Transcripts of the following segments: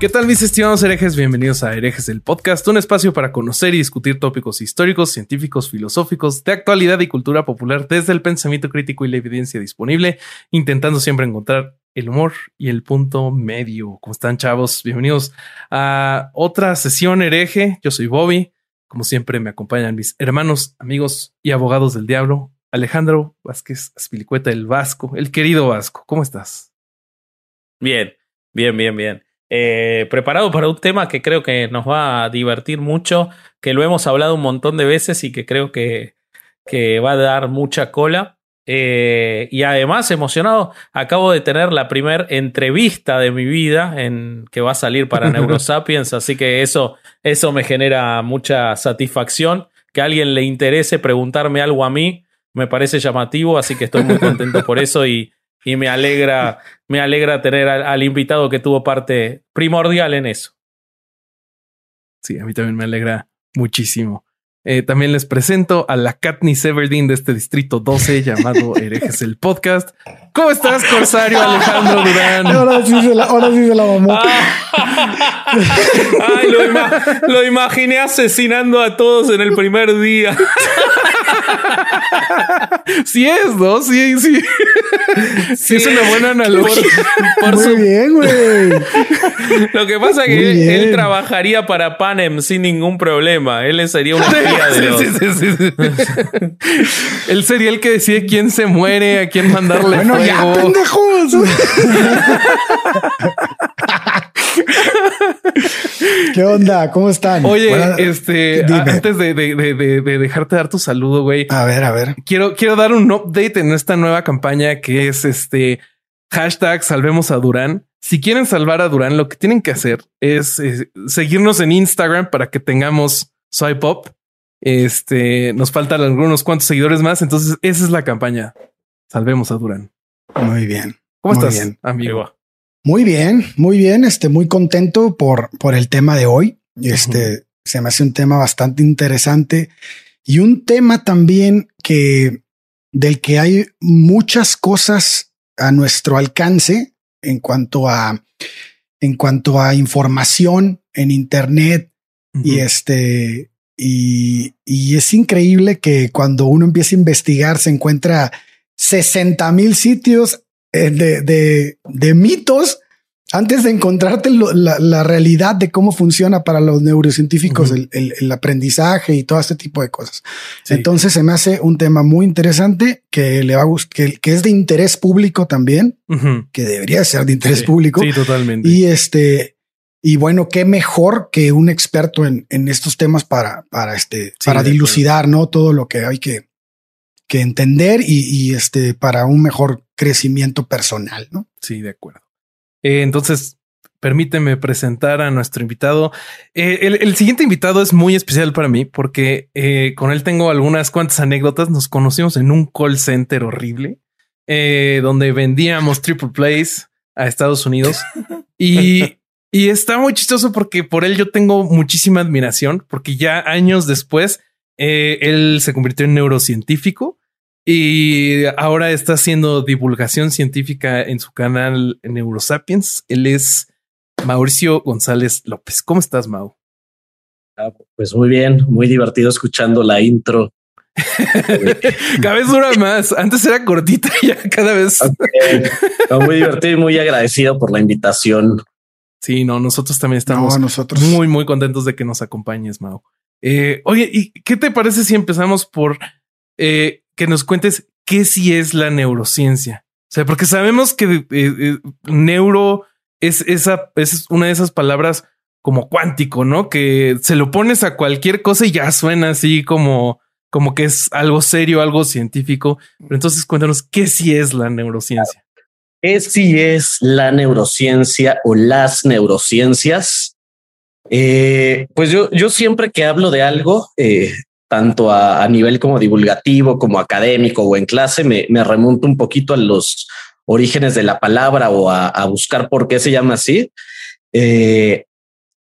¿Qué tal mis estimados herejes? Bienvenidos a Herejes el Podcast, un espacio para conocer y discutir tópicos históricos, científicos, filosóficos, de actualidad y cultura popular desde el pensamiento crítico y la evidencia disponible, intentando siempre encontrar el humor y el punto medio. ¿Cómo están chavos? Bienvenidos a otra sesión hereje. Yo soy Bobby. Como siempre me acompañan mis hermanos, amigos y abogados del diablo, Alejandro Vázquez Aspilicueta, el Vasco, el querido Vasco. ¿Cómo estás? Bien, bien, bien, bien. Eh, preparado para un tema que creo que nos va a divertir mucho, que lo hemos hablado un montón de veces y que creo que, que va a dar mucha cola. Eh, y además, emocionado, acabo de tener la primera entrevista de mi vida en, que va a salir para Neurosapiens, así que eso, eso me genera mucha satisfacción. Que a alguien le interese preguntarme algo a mí, me parece llamativo, así que estoy muy contento por eso y, y me alegra, me alegra tener al, al, invitado que tuvo parte primordial en eso. Sí, a mí también me alegra muchísimo. Eh, también les presento a la Katniss Everdeen de este distrito 12 llamado Herejes el Podcast. ¿Cómo estás, Corsario Alejandro Durán? Ahora sí se la, ahora sí se la mamó. Ay, lo, ima lo imaginé asesinando a todos en el primer día. sí es, ¿no? Sí, sí. Sí, sí es una buena analogía. Por, por Muy su... bien, güey. Lo que pasa es que él trabajaría para Panem sin ningún problema. Él sería una espía de los... Sí, sí, sí, él sería el que decide quién se muere, a quién mandarle bueno, fuego. ya, pendejos. ¿Qué onda? ¿Cómo están? Oye, bueno, este, dime. antes de, de, de, de, dejarte dar tu saludo, güey. A ver, a ver. Quiero, quiero dar un update en esta nueva campaña que es este hashtag salvemos a Durán. Si quieren salvar a Durán, lo que tienen que hacer es eh, seguirnos en Instagram para que tengamos swipe up. Este nos faltan algunos cuantos seguidores más. Entonces, esa es la campaña. Salvemos a Durán. Muy bien. ¿Cómo muy estás, bien. amigo? Muy bien, muy bien. Este, muy contento por, por el tema de hoy. Este uh -huh. se me hace un tema bastante interesante y un tema también que del que hay muchas cosas a nuestro alcance en cuanto a en cuanto a información en internet uh -huh. y este y, y es increíble que cuando uno empieza a investigar se encuentra 60 mil sitios de, de, de, mitos antes de encontrarte lo, la, la, realidad de cómo funciona para los neurocientíficos uh -huh. el, el, el, aprendizaje y todo este tipo de cosas. Sí. Entonces se me hace un tema muy interesante que le va a que, que es de interés público también, uh -huh. que debería ser de interés sí. público. Sí, totalmente. Y este, y bueno, qué mejor que un experto en, en estos temas para, para este, sí, para dilucidar, ¿no? Todo lo que hay que, que entender y, y, este para un mejor crecimiento personal, ¿no? Sí, de acuerdo. Eh, entonces, permíteme presentar a nuestro invitado. Eh, el, el, siguiente invitado es muy especial para mí porque eh, con él tengo algunas cuantas anécdotas. Nos conocimos en un call center horrible eh, donde vendíamos triple plays a Estados Unidos y, y está muy chistoso porque por él yo tengo muchísima admiración porque ya años después eh, él se convirtió en neurocientífico y ahora está haciendo divulgación científica en su canal Neurosapiens. Él es Mauricio González López. ¿Cómo estás, Mau? Ah, pues muy bien, muy divertido escuchando la intro. cada vez dura más. Antes era cortita y ya cada vez. Okay. No, muy divertido y muy agradecido por la invitación. Sí, no, nosotros también estamos no, nosotros. muy, muy contentos de que nos acompañes, Mau. Eh, oye, ¿y qué te parece si empezamos por eh, que nos cuentes qué sí es la neurociencia? O sea, porque sabemos que eh, eh, neuro es esa, es una de esas palabras como cuántico, ¿no? Que se lo pones a cualquier cosa y ya suena así como, como que es algo serio, algo científico. Pero entonces cuéntanos qué sí es la neurociencia. es si es la neurociencia o las neurociencias. Eh, pues yo, yo siempre que hablo de algo, eh, tanto a, nivel como divulgativo, como académico o en clase, me, remonto un poquito a los orígenes de la palabra o a, buscar por qué se llama así. Eh,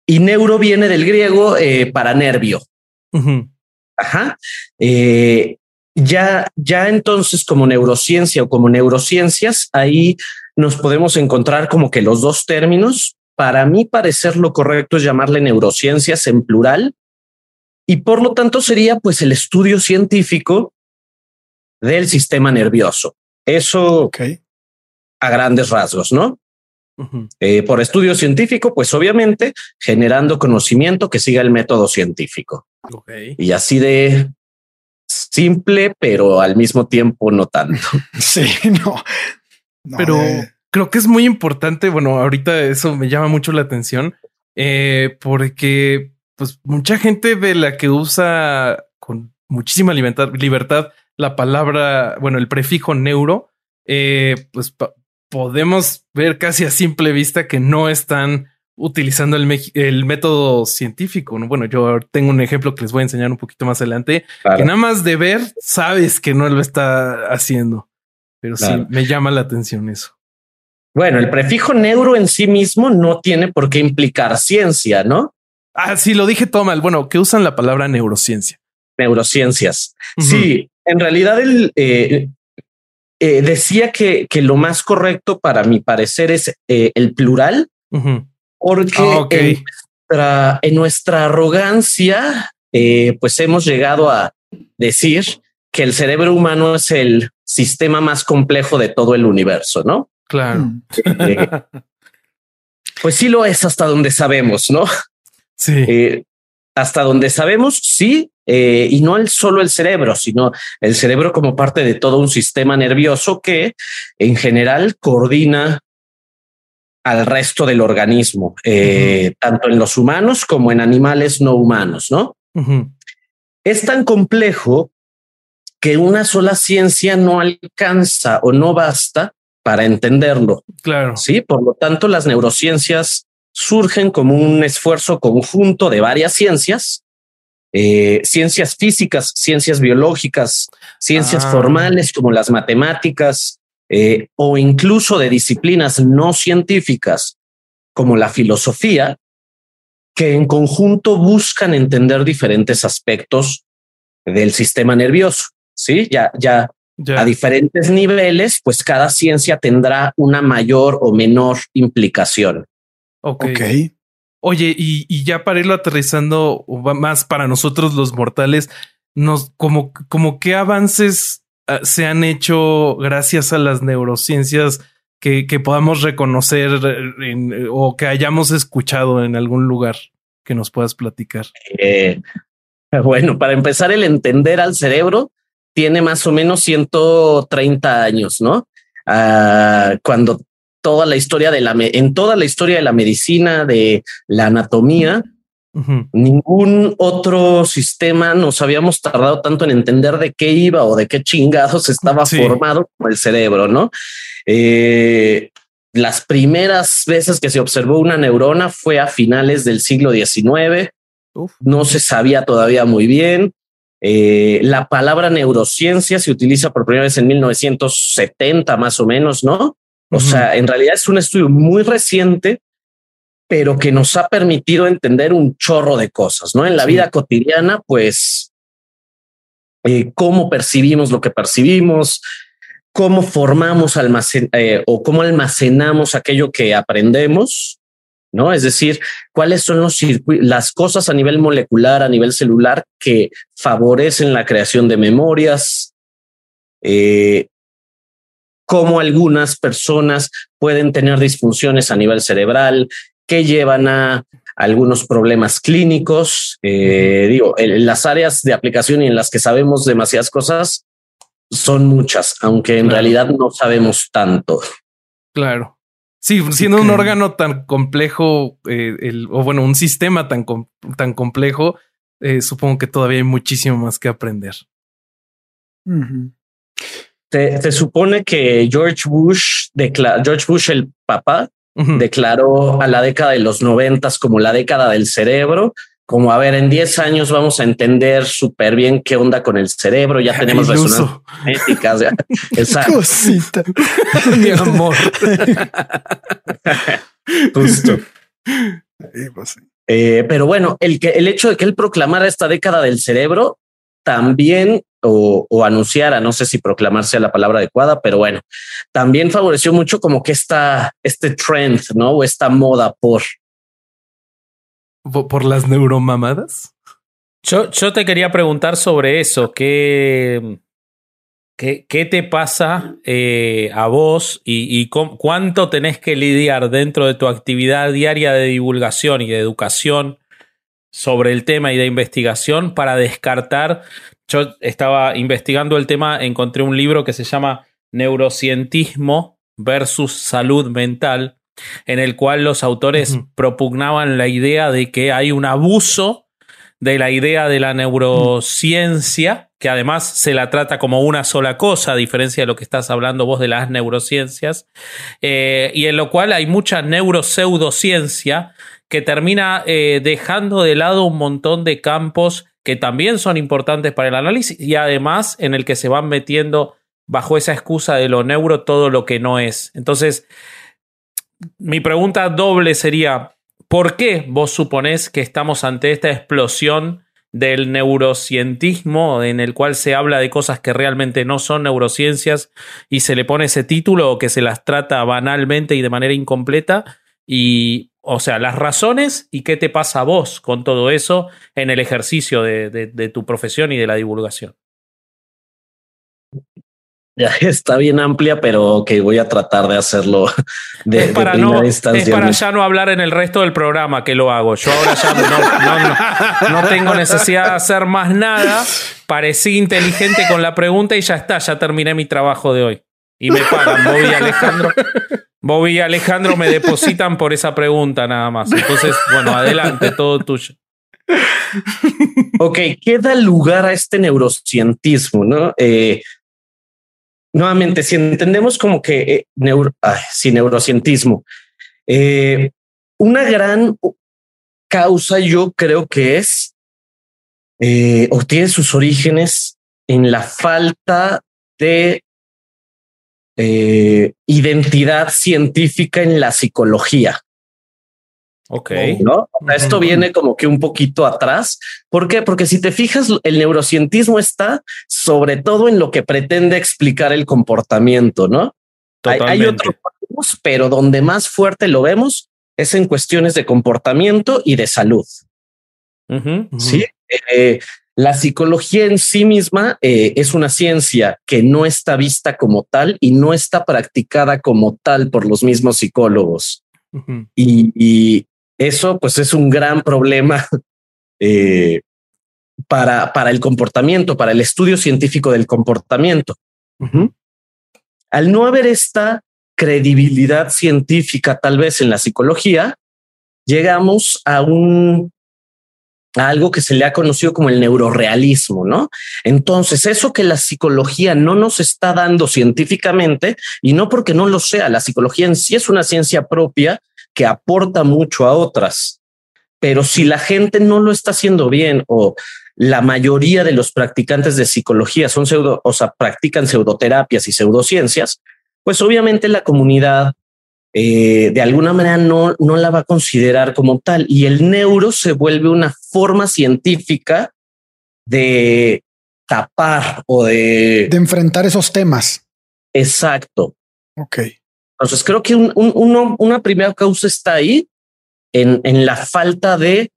y neuro viene del griego para nervio. Ajá. ya, ya entonces como neurociencia o como neurociencias, ahí nos podemos encontrar como que los dos términos, para mí parecer lo correcto es llamarle neurociencias en plural y por lo tanto sería pues el estudio científico del sistema nervioso. Eso a grandes rasgos, ¿no? Eh, por estudio científico, pues obviamente generando conocimiento que siga el método científico. Y así de simple, pero al mismo tiempo no tanto. Sí, no. pero creo que es muy importante. Bueno, ahorita eso me llama mucho la atención eh, porque pues mucha gente de la que usa con muchísima libertad, la palabra, bueno, el prefijo neuro, eh, pues podemos ver casi a simple vista que no están utilizando el, método científico. Bueno, yo tengo un ejemplo que les voy a enseñar un poquito más adelante, que nada más de ver sabes que no lo está haciendo, pero sí me llama la atención eso. Bueno, el prefijo neuro en sí mismo no tiene por qué implicar ciencia, ¿no? Ah, sí, lo dije todo mal. Bueno, que usan la palabra neurociencia. Neurociencias. Sí, en realidad el, eh, eh, decía que, que, lo más correcto para mi parecer es eh, el plural, porque ah, en, nuestra, arrogancia, pues hemos llegado a decir que el cerebro humano es el sistema más complejo de todo el universo, ¿no? Claro. Pues sí lo es hasta donde sabemos, ¿no? Sí. Eh, hasta donde sabemos, sí, eh, y no el, solo el cerebro, sino el cerebro como parte de todo un sistema nervioso que en general coordina al resto del organismo, tanto en los humanos como en animales no humanos, ¿no? Es tan complejo que una sola ciencia no alcanza o no basta para entenderlo. Claro. Sí, por lo tanto, las neurociencias surgen como un esfuerzo conjunto de varias ciencias, eh, ciencias físicas, ciencias biológicas, ciencias ah. formales como las matemáticas, eh, o incluso de disciplinas no científicas como la filosofía, que en conjunto buscan entender diferentes aspectos del sistema nervioso. Sí, ya, ya a diferentes niveles, pues cada ciencia tendrá una mayor o menor implicación. Ok. Oye, y, ya para irlo aterrizando más para nosotros los mortales, nos como, como qué avances ah, se han hecho gracias a las neurociencias que, que podamos reconocer o que hayamos escuchado en algún lugar que nos puedas platicar. Eh, bueno, para empezar, el entender al cerebro tiene más o menos 130 años, ¿no? Ah, cuando toda la historia de la, en toda la historia de la medicina, de la anatomía, ningún otro sistema nos habíamos tardado tanto en entender de qué iba o de qué chingados estaba formado como el cerebro, ¿no? Eh, las primeras veces que se observó una neurona fue a finales del siglo XIX. No se sabía todavía muy bien. Eh, la palabra neurociencia se utiliza por primera vez en 1970 más o menos, ¿no? O sea, en realidad es un estudio muy reciente, pero que nos ha permitido entender un chorro de cosas, ¿no? En la vida cotidiana, pues, eh, cómo percibimos lo que percibimos, cómo formamos almacen eh, o cómo almacenamos aquello que aprendemos, ¿no? Es decir, cuáles son los las cosas a nivel molecular, a nivel celular que favorecen la creación de memorias, eh, cómo algunas personas pueden tener disfunciones a nivel cerebral que llevan a algunos problemas clínicos. Eh, digo, en las áreas de aplicación y en las que sabemos demasiadas cosas son muchas, aunque en realidad no sabemos tanto. Claro. Sí, siendo un órgano tan complejo, eh, el, o bueno, un sistema tan, tan complejo, eh, supongo que todavía hay muchísimo más que aprender. Se, supone que George Bush, George Bush, el papá, declaró a la década de los noventas como la década del cerebro, como a ver, en 10 años vamos a entender súper bien qué onda con el cerebro, ya tenemos resonancias magnéticas. Cosita, mi amor. Justo. Pues eh, pero bueno, el que el hecho de que él proclamara esta década del cerebro también o, o, anunciara, no sé si proclamarse la palabra adecuada, pero bueno, también favoreció mucho como que esta, este trend, ¿no? O esta moda por. ¿Por las neuromamadas? Yo, yo te quería preguntar sobre eso, ¿qué, qué, qué te pasa eh, a vos y, y cuánto tenés que lidiar dentro de tu actividad diaria de divulgación y de educación sobre el tema y de investigación para descartar. Yo estaba investigando el tema, encontré un libro que se llama Neurocientismo versus Salud Mental, en el cual los autores propugnaban la idea de que hay un abuso de la idea de la neurociencia, que además se la trata como una sola cosa, a diferencia de lo que estás hablando vos de las neurociencias, eh, y en lo cual hay mucha neuropseudociencia que termina eh, dejando de lado un montón de campos que también son importantes para el análisis y además en el que se van metiendo bajo esa excusa de lo neuro todo lo que no es. Entonces, mi pregunta doble sería, ¿por qué vos suponés que estamos ante esta explosión del neurocientismo en el cual se habla de cosas que realmente no son neurociencias y se le pone ese título o que se las trata banalmente y de manera incompleta? Y o sea, las razones y qué te pasa a vos con todo eso en el ejercicio de, tu profesión y de la divulgación. Ya está bien amplia, pero que voy a tratar de hacerlo de, es para no, Es para ya no hablar en el resto del programa que lo hago. Yo ahora ya no, no, tengo necesidad de hacer más nada. Parecí inteligente con la pregunta y ya está, ya terminé mi trabajo de hoy. Y me pagan, voy Alejandro. Bobby y Alejandro me depositan por esa pregunta nada más. Entonces, bueno, adelante, todo tuyo. Ok, ¿qué da lugar a este neurocientismo? ¿no? Eh, nuevamente, si entendemos como que eh, neuro, neurocientismo, eh, una gran causa yo creo que es o tiene sus orígenes en la falta de eh, identidad científica en la psicología. Ok. ¿No? Esto viene como que un poquito atrás. ¿Por qué? Porque si te fijas, el neurocientismo está sobre todo en lo que pretende explicar el comportamiento, ¿no? Hay, otros, pero donde más fuerte lo vemos es en cuestiones de comportamiento y de salud. Sí. Eh, la psicología en sí misma eh, es una ciencia que no está vista como tal y no está practicada como tal por los mismos psicólogos. y, eso pues es un gran problema eh, para, para el comportamiento, para el estudio científico del comportamiento. Al no haber esta credibilidad científica tal vez en la psicología, llegamos a un algo que se le ha conocido como el neurorealismo, ¿no? Entonces, eso que la psicología no nos está dando científicamente, y no porque no lo sea, la psicología en sí es una ciencia propia que aporta mucho a otras, pero si la gente no lo está haciendo bien o la mayoría de los practicantes de psicología son pseudo, o sea, practican pseudoterapias y pseudociencias, pues obviamente la comunidad eh, de alguna manera no, no la va a considerar como tal. Y el neuro se vuelve una forma científica de tapar o de... De enfrentar esos temas. Exacto. Ok. Entonces creo que un, uno, una primera causa está ahí en, en la falta de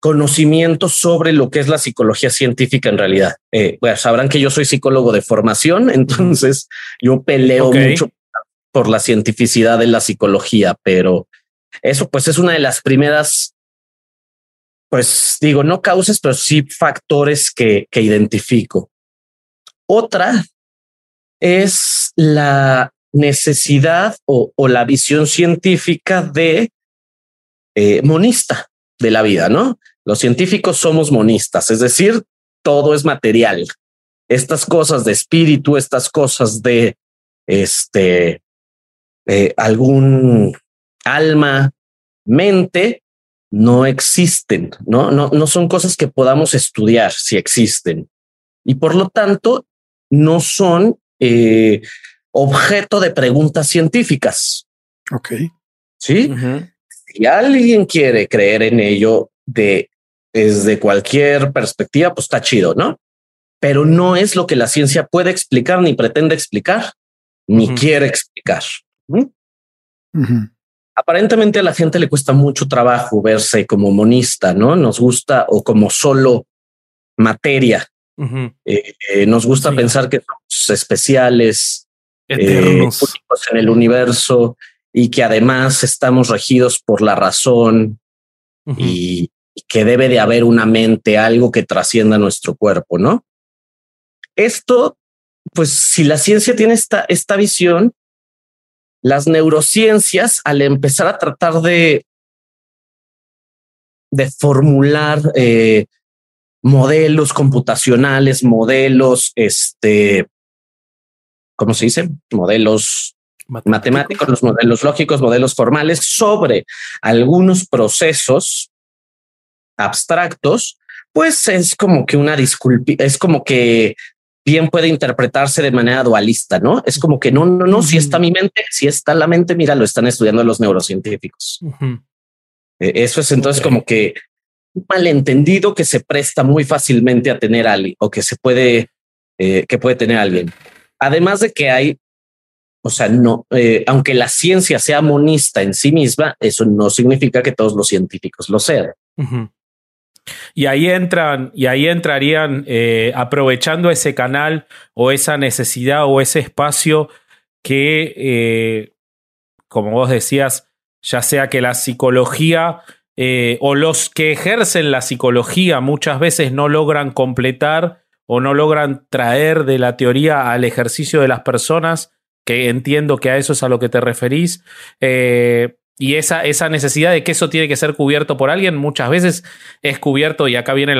conocimiento sobre lo que es la psicología científica en realidad. Eh, bueno, sabrán que yo soy psicólogo de formación, entonces yo peleo mucho por la cientificidad de la psicología, pero eso pues es una de las primeras, pues digo, no causas, pero sí factores que, que identifico. Otra es la necesidad o, la visión científica de eh, monista de la vida, ¿no? Los científicos somos monistas, es decir, todo es material. estas cosas de espíritu, estas cosas de este eh, algún alma, mente, no existen, ¿no? ¿no? No son cosas que podamos estudiar si existen. Y por lo tanto, no son eh, objeto de preguntas científicas. Ok. Sí. Si alguien quiere creer en ello de desde cualquier perspectiva, pues está chido, ¿no? Pero no es lo que la ciencia puede explicar, ni pretende explicar, ni quiere explicar. Aparentemente a la gente le cuesta mucho trabajo verse como monista, ¿no? Nos gusta o como solo materia. Eh, eh, nos gusta pensar que somos especiales, eh, en el universo y que además estamos regidos por la razón y, y que debe de haber una mente, algo que trascienda nuestro cuerpo, ¿no? Esto, pues si la ciencia tiene esta, esta visión, las neurociencias, al empezar a tratar de, de formular eh, modelos computacionales, modelos, este, ¿cómo se dice? Modelos matemáticos, los modelos lógicos, modelos formales sobre algunos procesos abstractos, pues es como que una disculpa, es como que bien puede interpretarse de manera dualista, ¿no? Es como que no, no, no, si está mi mente, si está la mente, mira, lo están estudiando los neurocientíficos. E, eso es entonces como que un malentendido que se presta muy fácilmente a tener alguien o que se puede, eh, que puede tener alguien. Además de que hay, o sea, no, eh, aunque la ciencia sea monista en sí misma, eso no significa que todos los científicos lo sean. Y ahí entran, y ahí entrarían eh, aprovechando ese canal o esa necesidad o ese espacio que, eh, como vos decías, ya sea que la psicología eh, o los que ejercen la psicología muchas veces no logran completar o no logran traer de la teoría al ejercicio de las personas, que entiendo que a eso es a lo que te referís. Y esa, esa necesidad de que eso tiene que ser cubierto por alguien muchas veces es cubierto, y acá viene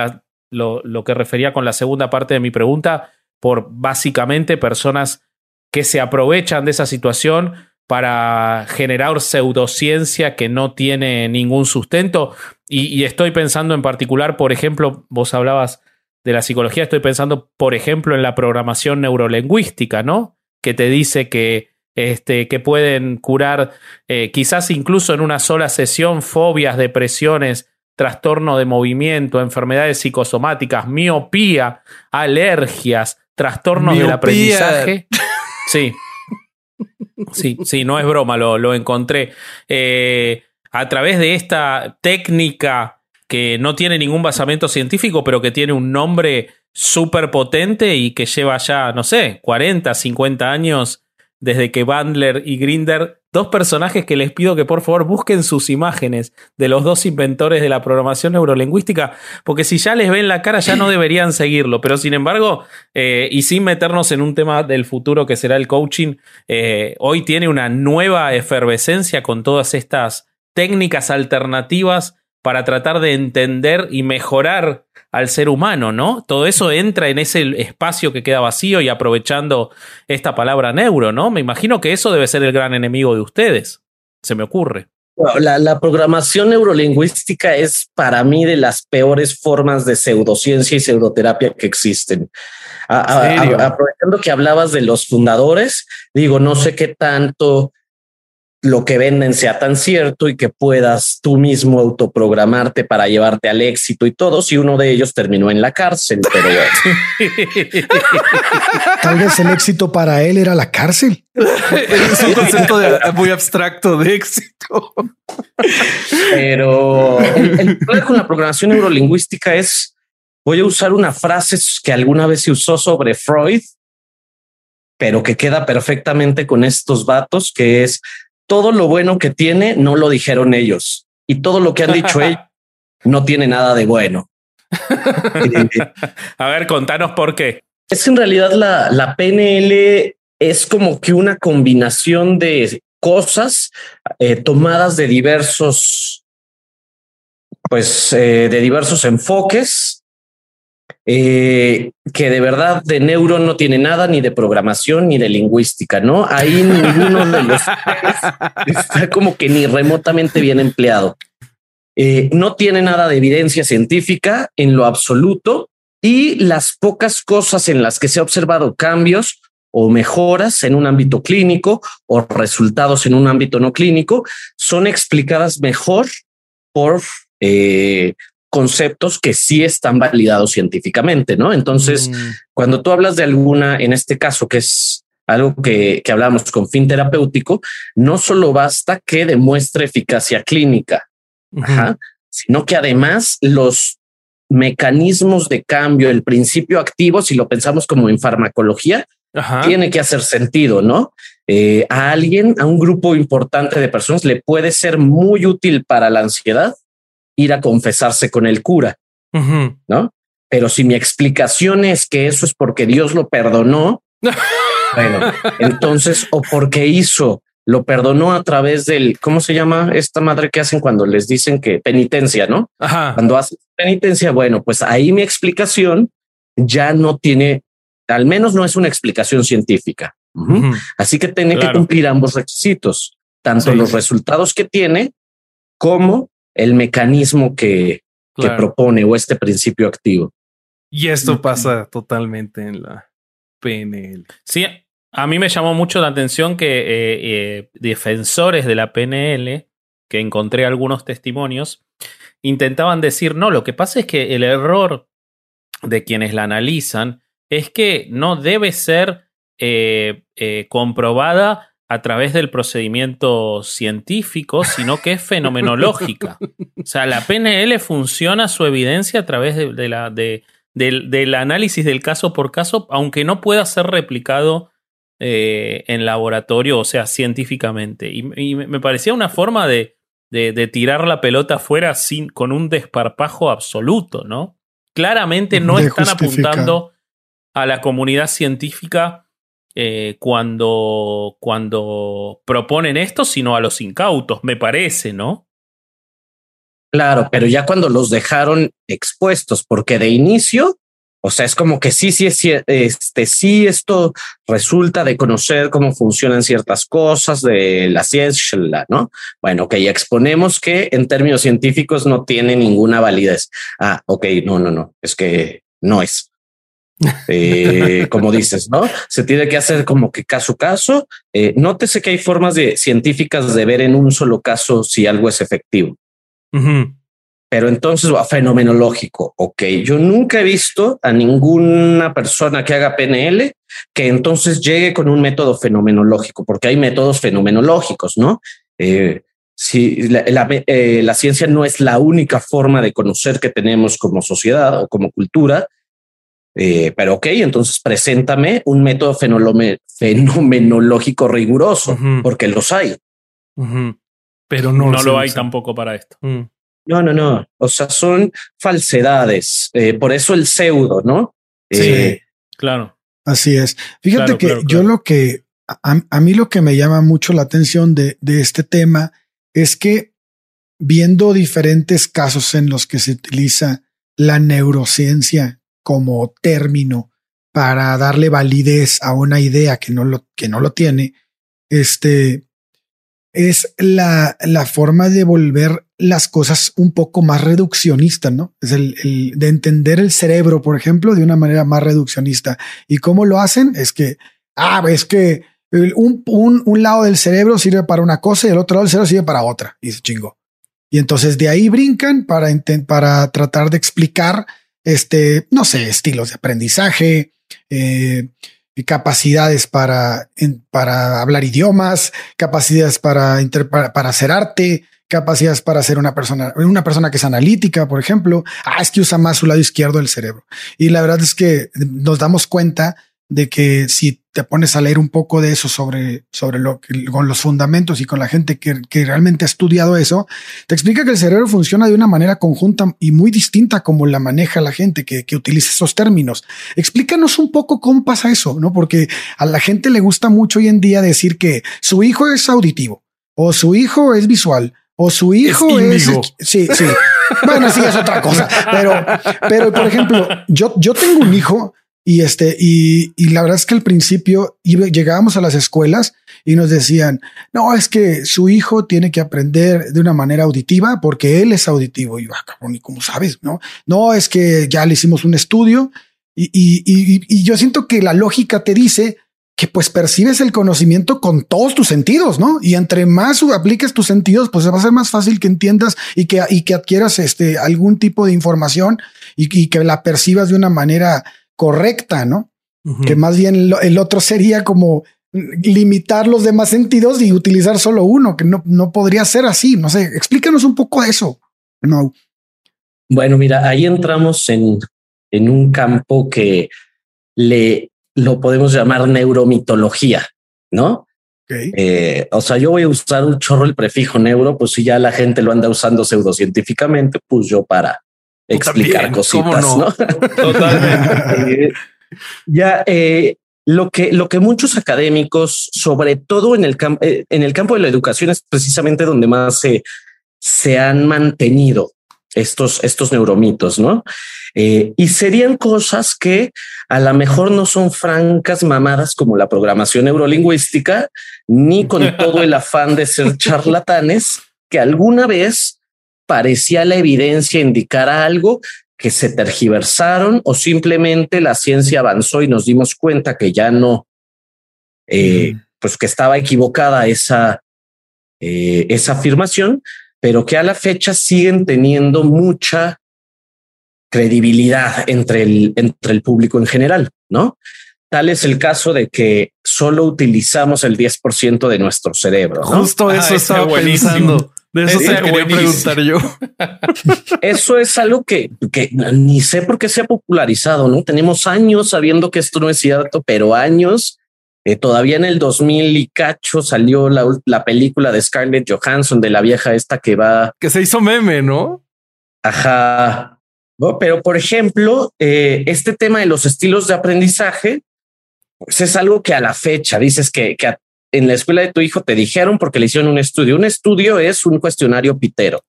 lo, lo, que refería con la segunda parte de mi pregunta, por básicamente personas que se aprovechan de esa situación para generar pseudociencia que no tiene ningún sustento. Y estoy pensando en particular, por ejemplo, vos hablabas de la psicología, estoy pensando, por ejemplo, en la programación neurolingüística, ¿no? Que te dice que este, que pueden curar eh, quizás incluso en una sola sesión fobias, depresiones, trastorno de movimiento, enfermedades psicosomáticas, miopía, alergias, trastornos miopía. del aprendizaje. Sí. Sí, sí, no es broma, lo, lo encontré. Eh, a través de esta técnica que no tiene ningún basamento científico, pero que tiene un nombre súper potente y que lleva ya, no sé, 40, 50 años desde que Bandler y Grinder, dos personajes que les pido que por favor busquen sus imágenes de los dos inventores de la programación neurolingüística, porque si ya les ven la cara ya no deberían seguirlo, pero sin embargo, eh, y sin meternos en un tema del futuro que será el coaching, eh, hoy tiene una nueva efervescencia con todas estas técnicas alternativas para tratar de entender y mejorar al ser humano, ¿no? Todo eso entra en ese espacio que queda vacío y aprovechando esta palabra neuro, ¿no? Me imagino que eso debe ser el gran enemigo de ustedes, se me ocurre. La, la programación neurolingüística es para mí de las peores formas de pseudociencia y pseudoterapia que existen. A, a, a, aprovechando que hablabas de los fundadores, digo, no sé qué tanto lo que venden sea tan cierto y que puedas tú mismo autoprogramarte para llevarte al éxito y todo, si uno de ellos terminó en la cárcel, pero tal vez el éxito para él era la cárcel. es un concepto de, muy abstracto de éxito. Pero el, el problema con la programación neurolingüística es, voy a usar una frase que alguna vez se usó sobre Freud, pero que queda perfectamente con estos vatos, que es todo lo bueno que tiene no lo dijeron ellos y todo lo que han dicho ellos no tiene nada de bueno. A ver, contanos por qué. Es que en realidad la, la PNL es como que una combinación de cosas eh, tomadas de diversos, pues eh, de diversos enfoques eh, que de verdad de neuro no tiene nada, ni de programación, ni de lingüística, ¿no? Ahí ninguno de los está como que ni remotamente bien empleado. Eh, no tiene nada de evidencia científica en lo absoluto y las pocas cosas en las que se ha observado cambios o mejoras en un ámbito clínico o resultados en un ámbito no clínico son explicadas mejor por eh, conceptos que sí están validados científicamente, ¿no? Entonces, mm. cuando tú hablas de alguna, en este caso, que es algo que, que hablamos con fin terapéutico, no solo basta que demuestre eficacia clínica, sino que además los mecanismos de cambio, el principio activo, si lo pensamos como en farmacología, tiene que hacer sentido, ¿no? Eh, a alguien, a un grupo importante de personas, le puede ser muy útil para la ansiedad ir a confesarse con el cura, ¿no? Pero si mi explicación es que eso es porque Dios lo perdonó, bueno, entonces, o porque hizo, lo perdonó a través del, ¿cómo se llama esta madre que hacen cuando les dicen que penitencia, ¿no? Cuando hace penitencia, bueno, pues ahí mi explicación ya no tiene, al menos no es una explicación científica. Así que tiene que cumplir ambos requisitos, tanto los resultados que tiene como el mecanismo que, que propone o este principio activo. Y esto pasa totalmente en la PNL. Sí, a mí me llamó mucho la atención que eh, eh, defensores de la PNL, que encontré algunos testimonios, intentaban decir, no, lo que pasa es que el error de quienes la analizan es que no debe ser eh, comprobada a través del procedimiento científico, sino que es fenomenológica. O sea, la PNL funciona su evidencia a través de, la, del, análisis del caso por caso, aunque no pueda ser replicado eh, en laboratorio, o sea, científicamente. Y, me parecía una forma de, de, tirar la pelota afuera sin, con un desparpajo absoluto, ¿no? Claramente no están apuntando a la comunidad científica eh, cuando, cuando proponen esto, sino a los incautos, me parece, ¿no? Claro, pero ya cuando los dejaron expuestos, porque de inicio, o sea, es como que sí, sí, sí, este, sí, esto resulta de conocer cómo funcionan ciertas cosas de la ciencia, ¿no? Bueno, ok, exponemos que en términos científicos no tiene ninguna validez. Ah, ok, no, no, no, es que no es. Eh, como dices, ¿no? Se tiene que hacer como que caso a caso. Eh, nótese que hay formas de, científicas de ver en un solo caso si algo es efectivo. Pero entonces va fenomenológico. Ok, yo nunca he visto a ninguna persona que haga PNL que entonces llegue con un método fenomenológico, porque hay métodos fenomenológicos, ¿no? Eh, si la, eh, la, ciencia no es la única forma de conocer que tenemos como sociedad o como cultura, eh, pero ok, entonces preséntame un método fenomenológico riguroso, porque los hay. Pero no, no lo hay tampoco para esto. Mm. No, no, no. O sea, son falsedades. Eh, por eso el pseudo, ¿no? Sí, eh, claro. Así es. Fíjate que yo lo que a, mí lo que me llama mucho la atención de, de este tema es que viendo diferentes casos en los que se utiliza la neurociencia como término para darle validez a una idea que no lo, que no lo tiene, este es la, la forma de volver las cosas un poco más reduccionista, ¿no? Es el, de entender el cerebro, por ejemplo, de una manera más reduccionista. ¿Y cómo lo hacen? Es que, ah, es que un, un, un, lado del cerebro sirve para una cosa y el otro lado del cerebro sirve para otra. Y se chingo. Y entonces de ahí brincan para, para tratar de explicar este, no sé, estilos de aprendizaje, eh, capacidades para, para hablar idiomas, capacidades para, para, hacer arte, capacidades para ser una persona, una persona que es analítica, por ejemplo. Ah, es que usa más su lado izquierdo del cerebro. Y la verdad es que nos damos cuenta de que si te pones a leer un poco de eso sobre, sobre lo que, con los fundamentos y con la gente que, que, realmente ha estudiado eso, te explica que el cerebro funciona de una manera conjunta y muy distinta como la maneja la gente que, que utiliza esos términos. Explícanos un poco cómo pasa eso, ¿no? Porque a la gente le gusta mucho hoy en día decir que su hijo es auditivo o su hijo es visual o su hijo es, sí, sí. Bueno, sí es otra cosa, pero, pero por ejemplo, yo, yo tengo un hijo y este, y, y la verdad es que al principio llegábamos a las escuelas y nos decían, no, es que su hijo tiene que aprender de una manera auditiva porque él es auditivo. Y yo, ah, cabrón, ¿y cómo sabes? No, no, es que ya le hicimos un estudio y, y, y, y yo siento que la lógica te dice que pues percibes el conocimiento con todos tus sentidos, ¿no? Y entre más apliques tus sentidos, pues va a ser más fácil que entiendas y que, y que adquieras este, algún tipo de información y, que la percibas de una manera correcta, ¿no? Que más bien el otro sería como limitar los demás sentidos y utilizar solo uno, que no, no podría ser así. No sé, explícanos un poco eso. No. Bueno, mira, ahí entramos en, en un campo que le lo podemos llamar neuromitología, ¿no? Eh, o sea, yo voy a usar un chorro el prefijo neuro, pues si ya la gente lo anda usando pseudocientíficamente, pues yo para explicar cositas, no? Totalmente. Eh, ya eh, lo que lo que muchos académicos, sobre todo en el campo en el campo de la educación, es precisamente donde más se, se han mantenido estos estos neuromitos, ¿no? Eh, y serían cosas que a lo mejor no son francas mamadas como la programación neurolingüística, ni con todo el afán de ser charlatanes, que alguna vez parecía la evidencia indicar algo que se tergiversaron o simplemente la ciencia avanzó y nos dimos cuenta que ya no, eh, pues que estaba equivocada esa, eh, esa afirmación, pero que a la fecha siguen teniendo mucha credibilidad entre el, entre el público en general, ¿no? Tal es el caso de que solo utilizamos el 10% de nuestro cerebro. Justo eso estaba pensando. De eso te quería preguntar yo. Eso es algo que, que, ni sé por qué se ha popularizado, ¿no? Tenemos años sabiendo que esto no es cierto, pero años. Eh, todavía en el 2000 y cacho salió la, la película de Scarlett Johansson de la vieja esta que va... Que se hizo meme, ¿no? Ajá. Pero, por ejemplo, eh, este tema de los estilos de aprendizaje, pues es algo que a la fecha dices que, en la escuela de tu hijo te dijeron porque le hicieron un estudio. Un estudio es un cuestionario pitero.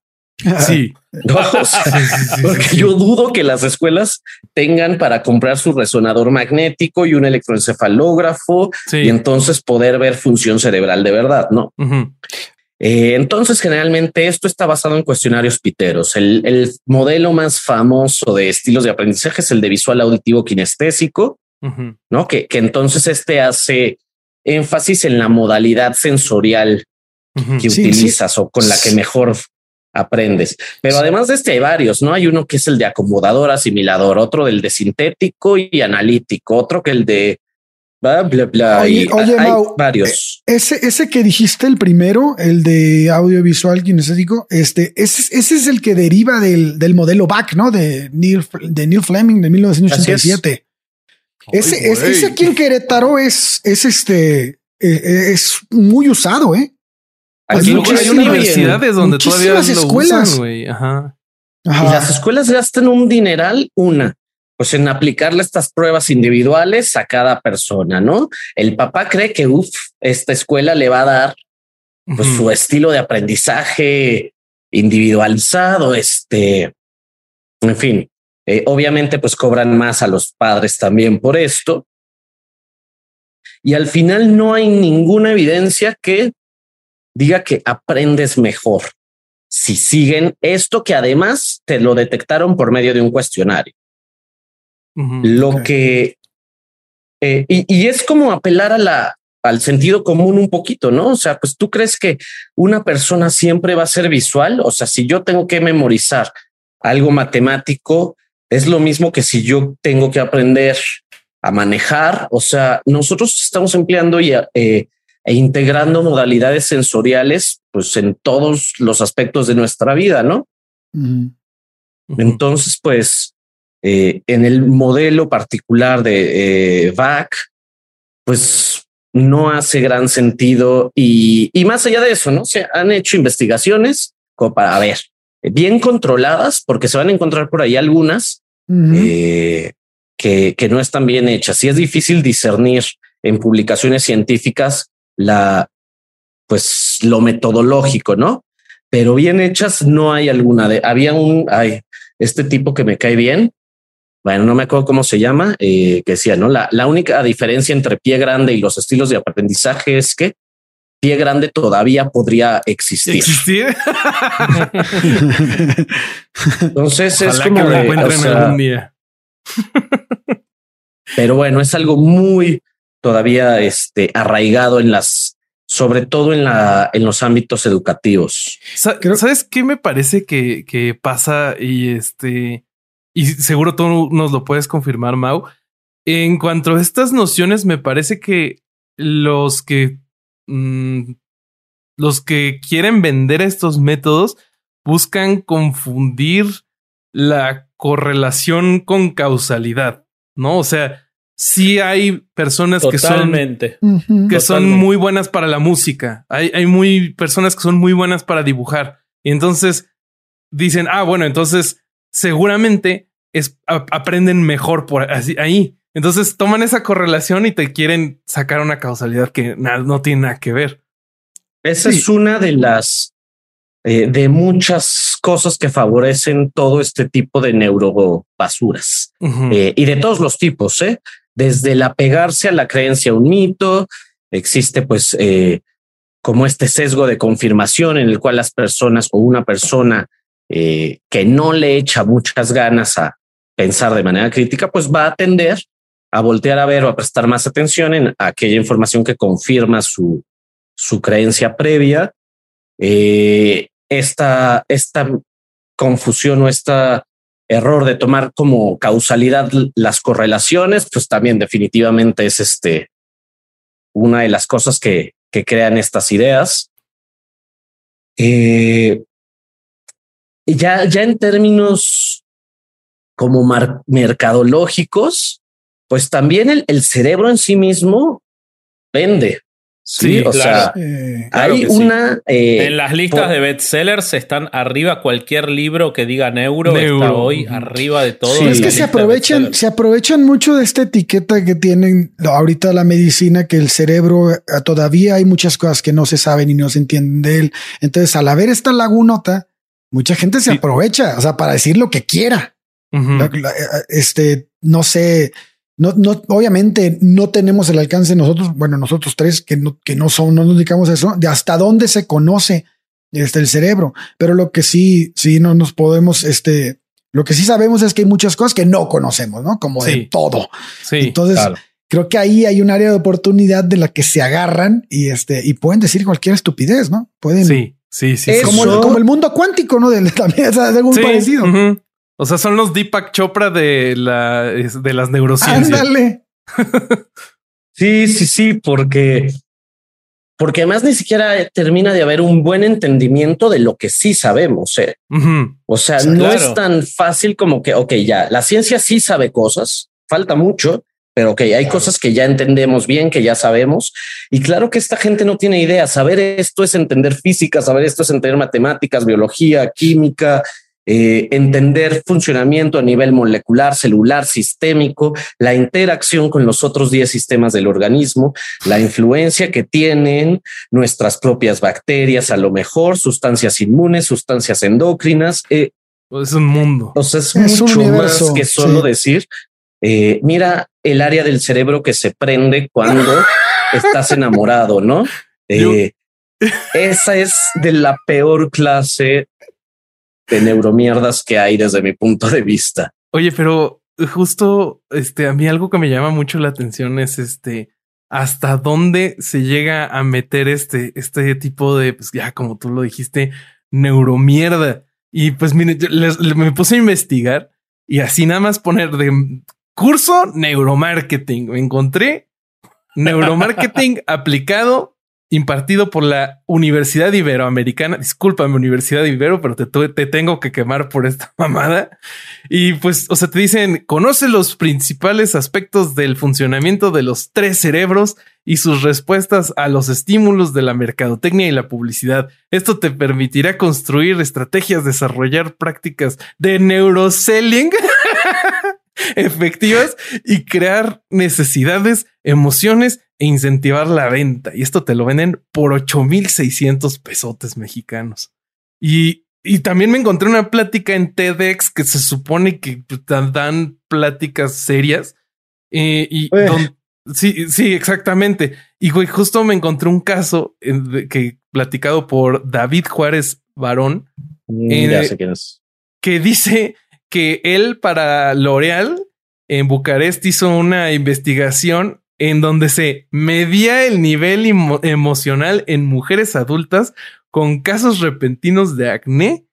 Sí. porque yo dudo que las escuelas tengan para comprar su resonador magnético y un electroencefalógrafo y entonces poder ver función cerebral de verdad, ¿no? Eh, entonces, generalmente esto está basado en cuestionarios piteros. El, modelo más famoso de estilos de aprendizaje es el de visual auditivo kinestésico, ¿no? Que, que, entonces este hace énfasis en la modalidad sensorial que utilizas o con la que mejor aprendes. Pero además de este hay varios, ¿no? Hay uno que es el de acomodador asimilador, otro del de sintético y analítico, otro que el de Oye, varios. Eh, ese, ese que dijiste, el primero, el de audiovisual kinestésico, este, ese, ese es el que deriva del, del modelo BAC, ¿no? De Neil, de Neil Fleming de 1987. Ese, es, ese aquí en Querétaro es, es este, eh, eh, es muy usado, ¿eh? Aquí hay universidades donde todavía lo escuelas. Usan, Ajá. Ajá. Y las escuelas gastan un dineral, una pues en aplicarle estas pruebas individuales a cada persona, ¿no? El papá cree que, uff, esta escuela le va a dar pues, su estilo de aprendizaje individualizado, este, en fin, eh, obviamente pues cobran más a los padres también por esto. Y al final no hay ninguna evidencia que diga que aprendes mejor si siguen esto que además te lo detectaron por medio de un cuestionario lo que eh, y, es como apelar a la al sentido común un poquito, ¿no? O sea, pues tú crees que una persona siempre va a ser visual. O sea, si yo tengo que memorizar algo matemático, es lo mismo que si yo tengo que aprender a manejar. O sea, nosotros estamos empleando y eh, e integrando modalidades sensoriales, pues en todos los aspectos de nuestra vida, ¿no? Entonces, pues eh, en el modelo particular de eh, VAC, pues no hace gran sentido. Y, más allá de eso, ¿no? Se han hecho investigaciones como para ver, bien controladas, porque se van a encontrar por ahí algunas eh, que, que no están bien hechas. Y es difícil discernir en publicaciones científicas la, pues lo metodológico, ¿no? pero bien hechas no hay alguna de. Había un, ay, este tipo que me cae bien. Bueno, no me acuerdo cómo se llama, eh, que decía, ¿no? La, la única diferencia entre pie grande y los estilos de aprendizaje es que pie grande todavía podría existir. ¿Existir? Entonces es como que lo o encuentren sea, algún día. pero bueno, es algo muy todavía este arraigado en las, sobre todo en la, en los ámbitos educativos. Sa- Creo- ¿Sabes qué me parece que, que pasa? Y este, y seguro tú nos lo puedes confirmar, Mau. En cuanto a estas nociones, me parece que los que mm, los que quieren vender estos métodos buscan confundir la correlación con causalidad, ¿no? O sea, sí hay personas que son Totalmente. Que son muy buenas para la música. Hay, hay muy personas que son muy buenas para dibujar. Y entonces dicen, ah, bueno, entonces seguramente es, a- aprenden mejor por así, ahí. Entonces toman esa correlación y te quieren sacar una causalidad que no tiene nada que ver. Esa Sí. es una de las eh, de muchas cosas que favorecen todo este tipo de neurobasuras eh, y de todos los tipos, ¿eh? desde el apegarse a la creencia a un mito, existe pues eh, como este sesgo de confirmación en el cual las personas o una persona eh, que no le echa muchas ganas a pensar de manera crítica, pues va a tender a voltear a ver o a prestar más atención en aquella información que confirma su, su creencia previa. Eh, esta, esta confusión o esta error de tomar como causalidad las correlaciones, pues también definitivamente es este una de las cosas que, que crean estas ideas. Eh, ya, ya en términos como mercadológicos, pues también el, el cerebro en sí mismo vende. Sí, Sí, o claro. sea, Eh, Claro hay sí. una eh, En las listas por- de bestsellers están arriba cualquier libro que diga neuro, Neuro. está hoy arriba de todo. Sí, es que se aprovechan, se aprovechan mucho de esta etiqueta que tienen ahorita la medicina, que el cerebro eh, todavía hay muchas cosas que no se saben y no se entienden de él. Entonces, al haber esta lagunota, mucha gente se Sí. aprovecha, o sea, para decir lo que quiera. Ujú. La- la- eh, este, no sé, no, no, obviamente no tenemos el alcance nosotros, bueno, nosotros tres que no, que no son, no nos dedicamos a eso, de hasta dónde se conoce este, el cerebro, pero lo que sí, sí no nos podemos, este, lo que sí sabemos es que hay muchas cosas que no conocemos, ¿no? Como de todo. Sí. Entonces, claro. creo que ahí hay un área de oportunidad de la que se agarran y este, y pueden decir cualquier estupidez, ¿no? Pueden, sí, sí, sí. Como, como el mundo cuántico, ¿no? Del- también es algo Sí, parecido. O sea, son los Deepak Chopra de la de las neurociencias. Ándale. Sí, sí, sí, porque, porque además ni siquiera termina de haber un buen entendimiento de lo que sí sabemos. ¿eh? O sea, no es tan fácil como que, ok, ya, la ciencia sí sabe cosas, falta mucho, pero ok, hay cosas que ya entendemos bien, que ya sabemos. Y claro que esta gente no tiene idea. Saber esto es entender física, saber esto es entender matemáticas, biología, química, eh, entender funcionamiento a nivel molecular, celular, sistémico, la interacción con los otros 10 sistemas del organismo, la influencia que tienen nuestras propias bacterias, a lo mejor sustancias inmunes, sustancias endocrinas. eh, Es un mundo. o sea, es, mucho universo, más que solo sí. decir, eh, mira el área del cerebro que se prende cuando estás enamorado, ¿no? Eh, esa es de la peor clase de neuromierdas que hay desde mi punto de vista. Oye, pero justo este a mí algo que me llama mucho la atención es este hasta dónde se llega a meter este este tipo de pues ya como tú lo dijiste neuromierda y pues mire les- le- me puse a investigar y así nada más poner de curso neuromarketing me encontré neuromarketing aplicado impartido por la Universidad Iberoamericana. Discúlpame, Universidad Ibero, pero te, te tengo que quemar por esta mamada. Y pues, o sea, te dicen, conoce los principales aspectos del funcionamiento de los tres cerebros y sus respuestas a los estímulos de la mercadotecnia y la publicidad. Esto te permitirá construir estrategias, desarrollar prácticas de neuroselling efectivas y crear necesidades, emociones e incentivar la venta. Y esto te lo venden por 8600 pesotes mexicanos. Y, y también me encontré una plática en TEDx que se supone que pues, dan pláticas serias. Eh, y sí, sí, exactamente. Y güey, justo me encontré un caso que platicado por David Juárez Varón. Mm, ya sé quién es. Que dice que él para L'Oreal en Bucarest hizo una investigación en donde se medía el nivel emocional en mujeres adultas con casos repentinos de acné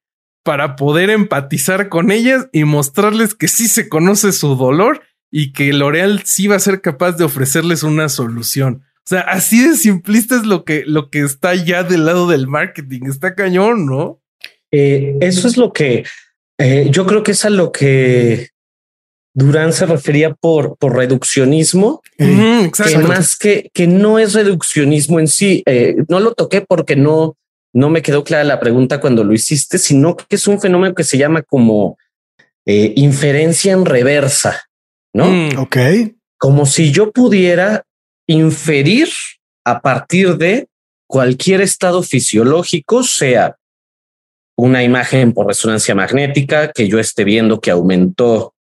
para poder empatizar con ellas y mostrarles que sí se conoce su dolor y que L'Oreal sí va a ser capaz de ofrecerles una solución. O sea, así de simplista es lo que, lo que está ya del lado del marketing. Está cañón, ¿no? Eh, eso es lo que eh, yo creo que es a lo que Durán se refería por, por reduccionismo, que más que, que no es reduccionismo en sí. Eh, no lo toqué porque no, no me quedó clara la pregunta cuando lo hiciste, sino que es un fenómeno que se llama como eh, inferencia en reversa, ¿no? Mm. Ok. Como si yo pudiera inferir a partir de cualquier estado fisiológico, sea una imagen por resonancia magnética que yo esté viendo que aumentó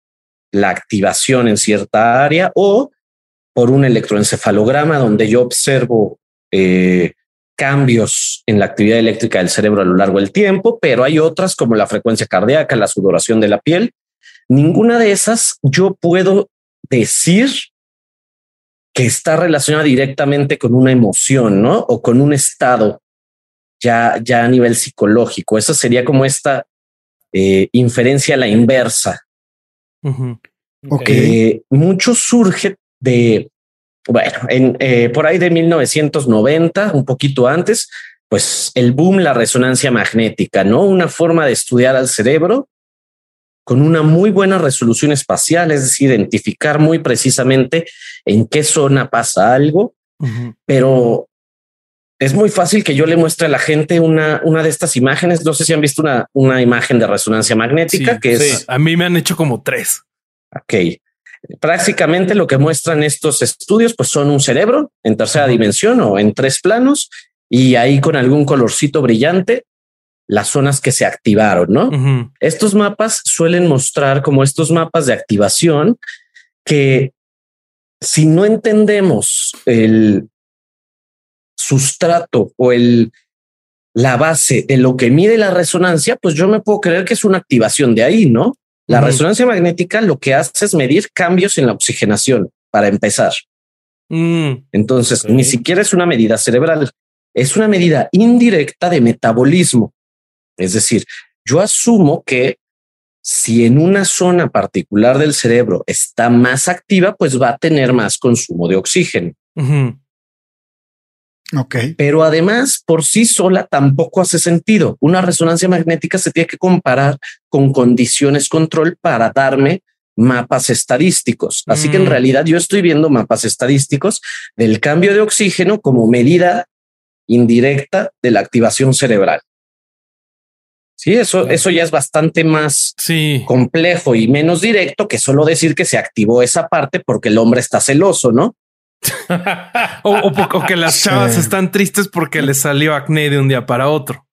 la activación en cierta área o por un electroencefalograma donde yo observo eh, cambios en la actividad eléctrica del cerebro a lo largo del tiempo, pero hay otras como la frecuencia cardíaca, la sudoración de la piel. Ninguna de esas yo puedo decir que está relacionada directamente con una emoción, ¿no? O con un estado ya, ya a nivel psicológico. Esa sería como esta eh, inferencia a la inversa Ok. mucho surge de, bueno, en, eh, por ahí de 1990, un poquito antes, pues el boom, la resonancia magnética, ¿no? Una forma de estudiar al cerebro con una muy buena resolución espacial, es decir, identificar muy precisamente en qué zona pasa algo, pero es muy fácil que yo le muestre a la gente una, una de estas imágenes. No sé si han visto una, una imagen de resonancia magnética que es. A mí me han hecho como tres. Ok. Prácticamente lo que muestran estos estudios, pues son un cerebro en tercera dimensión o en tres planos y ahí con algún colorcito brillante las zonas que se activaron, ¿no? Estos mapas suelen mostrar como estos mapas de activación que si no entendemos el, sustrato o el, la base de lo que mide la resonancia, pues yo me puedo creer que es una activación de ahí, ¿no? La resonancia magnética lo que hace es medir cambios en la oxigenación para empezar. Mm. Entonces, ni siquiera es una medida cerebral, es una medida indirecta de metabolismo. Es decir, yo asumo que si en una zona particular del cerebro está más activa, pues va a tener más consumo de oxígeno. Ok. Pero además, por sí sola tampoco hace sentido. Una resonancia magnética se tiene que comparar con condiciones control para darme mapas estadísticos. Así que en mm. realidad yo estoy viendo mapas estadísticos del cambio de oxígeno como medida indirecta de la activación cerebral. Sí, eso, eso ya es bastante más complejo y menos directo que solo decir que se activó esa parte porque el hombre está celoso, ¿no? o, que las chavas están tristes porque les salió acné de un día para otro.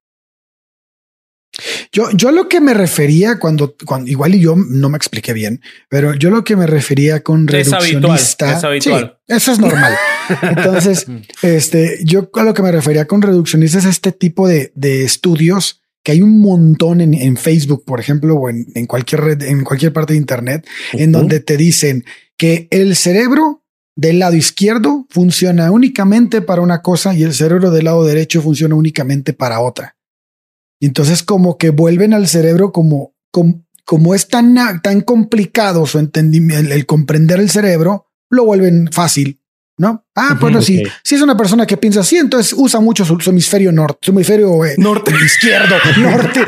Yo, yo lo que me refería cuando, cuando igual y yo no me expliqué bien, pero yo lo que me refería con reduccionista, es habitual, eso es normal. Entonces, este, yo a lo que me refería con reduccionista es este tipo de, de estudios que hay un montón en, en Facebook, por ejemplo, o en, en, cualquier red, en cualquier parte de Internet, en donde te dicen que el cerebro del lado izquierdo funciona únicamente para una cosa y el cerebro del lado derecho funciona únicamente para otra. Y entonces como que vuelven al cerebro como, como, es tan, tan complicado su entendimiento, el, comprender el cerebro, lo vuelven fácil. ¿No? Ah, bueno, sí. Si es una persona que piensa así, entonces usa mucho su, hemisferio norte, su hemisferio eh, norte, izquierdo, norte,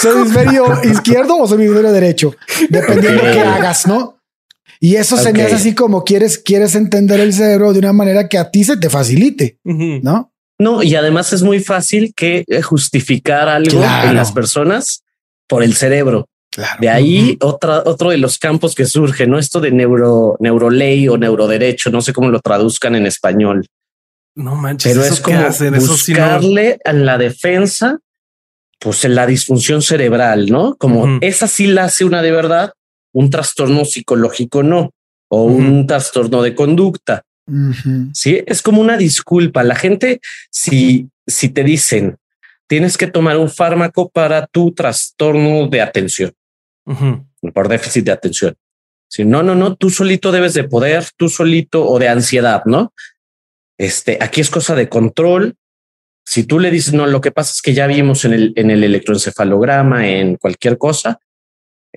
su hemisferio izquierdo o su hemisferio derecho, dependiendo de qué hagas, ¿no? Y eso se me hace así como quieres, quieres entender el cerebro de una manera que a ti se te facilite, ¿no? No, y además es muy fácil que eh, justificar algo en las personas por el cerebro. De ahí otra, otro de los campos que surge, ¿no? Esto de neuro, neuroley o neuroderecho, no sé cómo lo traduzcan en español. No manches, pero es como buscarle a la defensa pues en la disfunción cerebral, ¿no? Como esa sí la hace una de verdad, un trastorno psicológico no, o un trastorno de conducta. Sí, es como una disculpa. La gente, si, si te dicen tienes que tomar un fármaco para tu trastorno de atención, por déficit de atención. Si no, no, no, tú solito debes de poder, tú solito o de ansiedad, ¿no? Este aquí es cosa de control. Si tú le dices, no, lo que pasa es que ya vimos en el, en el electroencefalograma, en cualquier cosa,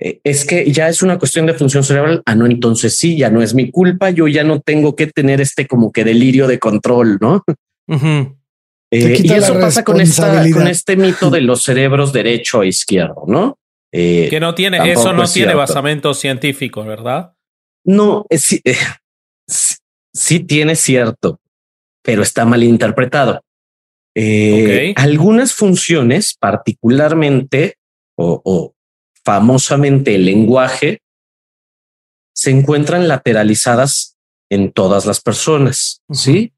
eh, es que ya es una cuestión de función cerebral. Ah, no, entonces sí, ya no es mi culpa. Yo ya no tengo que tener este como que delirio de control, ¿no? Eh, y eso pasa con, esta, con este mito de los cerebros derecho e izquierdo, ¿no? Eh, Que no tiene, eso no es tiene basamento científico, ¿verdad? No, es, sí, eh, sí- sí tiene cierto, pero está mal interpretado. Eh, Ok. Algunas funciones, particularmente o, o famosamente el lenguaje, se encuentran lateralizadas en todas las personas. Sí.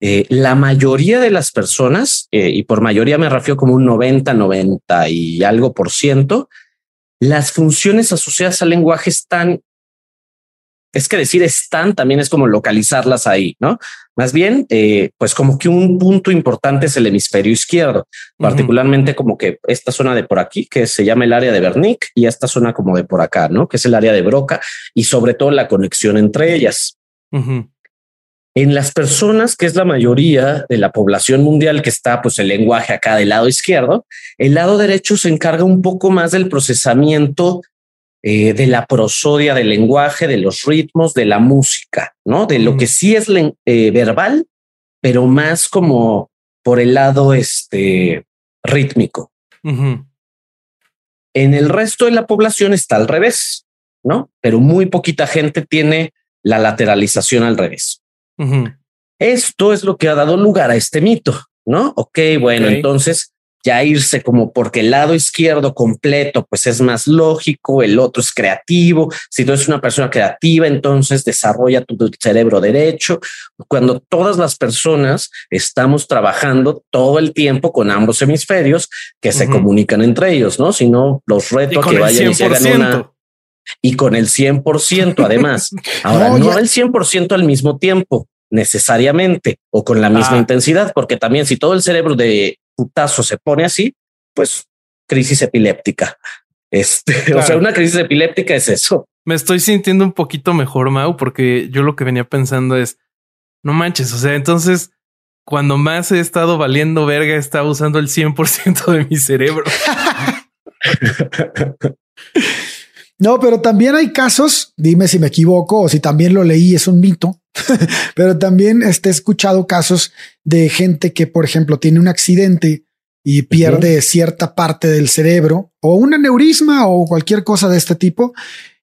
Eh, la mayoría de las personas, eh, y por mayoría me refiero como un 90, 90 y algo por ciento, las funciones asociadas al lenguaje están es que decir están también es como localizarlas ahí, ¿no? Más bien, eh, pues como que un punto importante es el hemisferio izquierdo, particularmente como que esta zona de por aquí, que se llama el área de Wernicke, y esta zona como de por acá, ¿no? Que es el área de Broca, y sobre todo la conexión entre ellas. En las personas, que es la mayoría de la población mundial que está, pues el lenguaje acá del lado izquierdo, el lado derecho se encarga un poco más del procesamiento eh, de la prosodia del lenguaje, de los ritmos, de la música, ¿no? De lo Ujú. que sí es eh, verbal, pero más como por el lado este, rítmico. En el resto de la población está al revés, ¿no? Pero muy poquita gente tiene la lateralización al revés. Esto es lo que ha dado lugar a este mito, ¿no? Ok, bueno, entonces ya irse como porque el lado izquierdo completo pues es más lógico, el otro es creativo. Si tú eres una persona creativa, entonces desarrolla tu, cerebro derecho. Cuando todas las personas estamos trabajando todo el tiempo con ambos hemisferios que se comunican entre ellos, ¿no? Si no, los Y reto a con que vayan y se hagan 100%. una y con el 100% además. Ahora, No, no, el 100% al mismo tiempo, necesariamente, o con la misma Ah. intensidad, porque también si todo el cerebro de putazo se pone así, pues crisis epiléptica. Este, o sea, una crisis epiléptica es eso. Me estoy sintiendo un poquito mejor, Mau, porque yo lo que venía pensando es, no manches, o sea, entonces, cuando más he estado valiendo verga, estaba usando el 100% de mi cerebro. No, pero también hay casos, dime si me equivoco o si también lo leí, es un mito, pero también este, he escuchado casos de gente que, por ejemplo, tiene un accidente y pierde cierta parte del cerebro o un aneurisma o cualquier cosa de este tipo.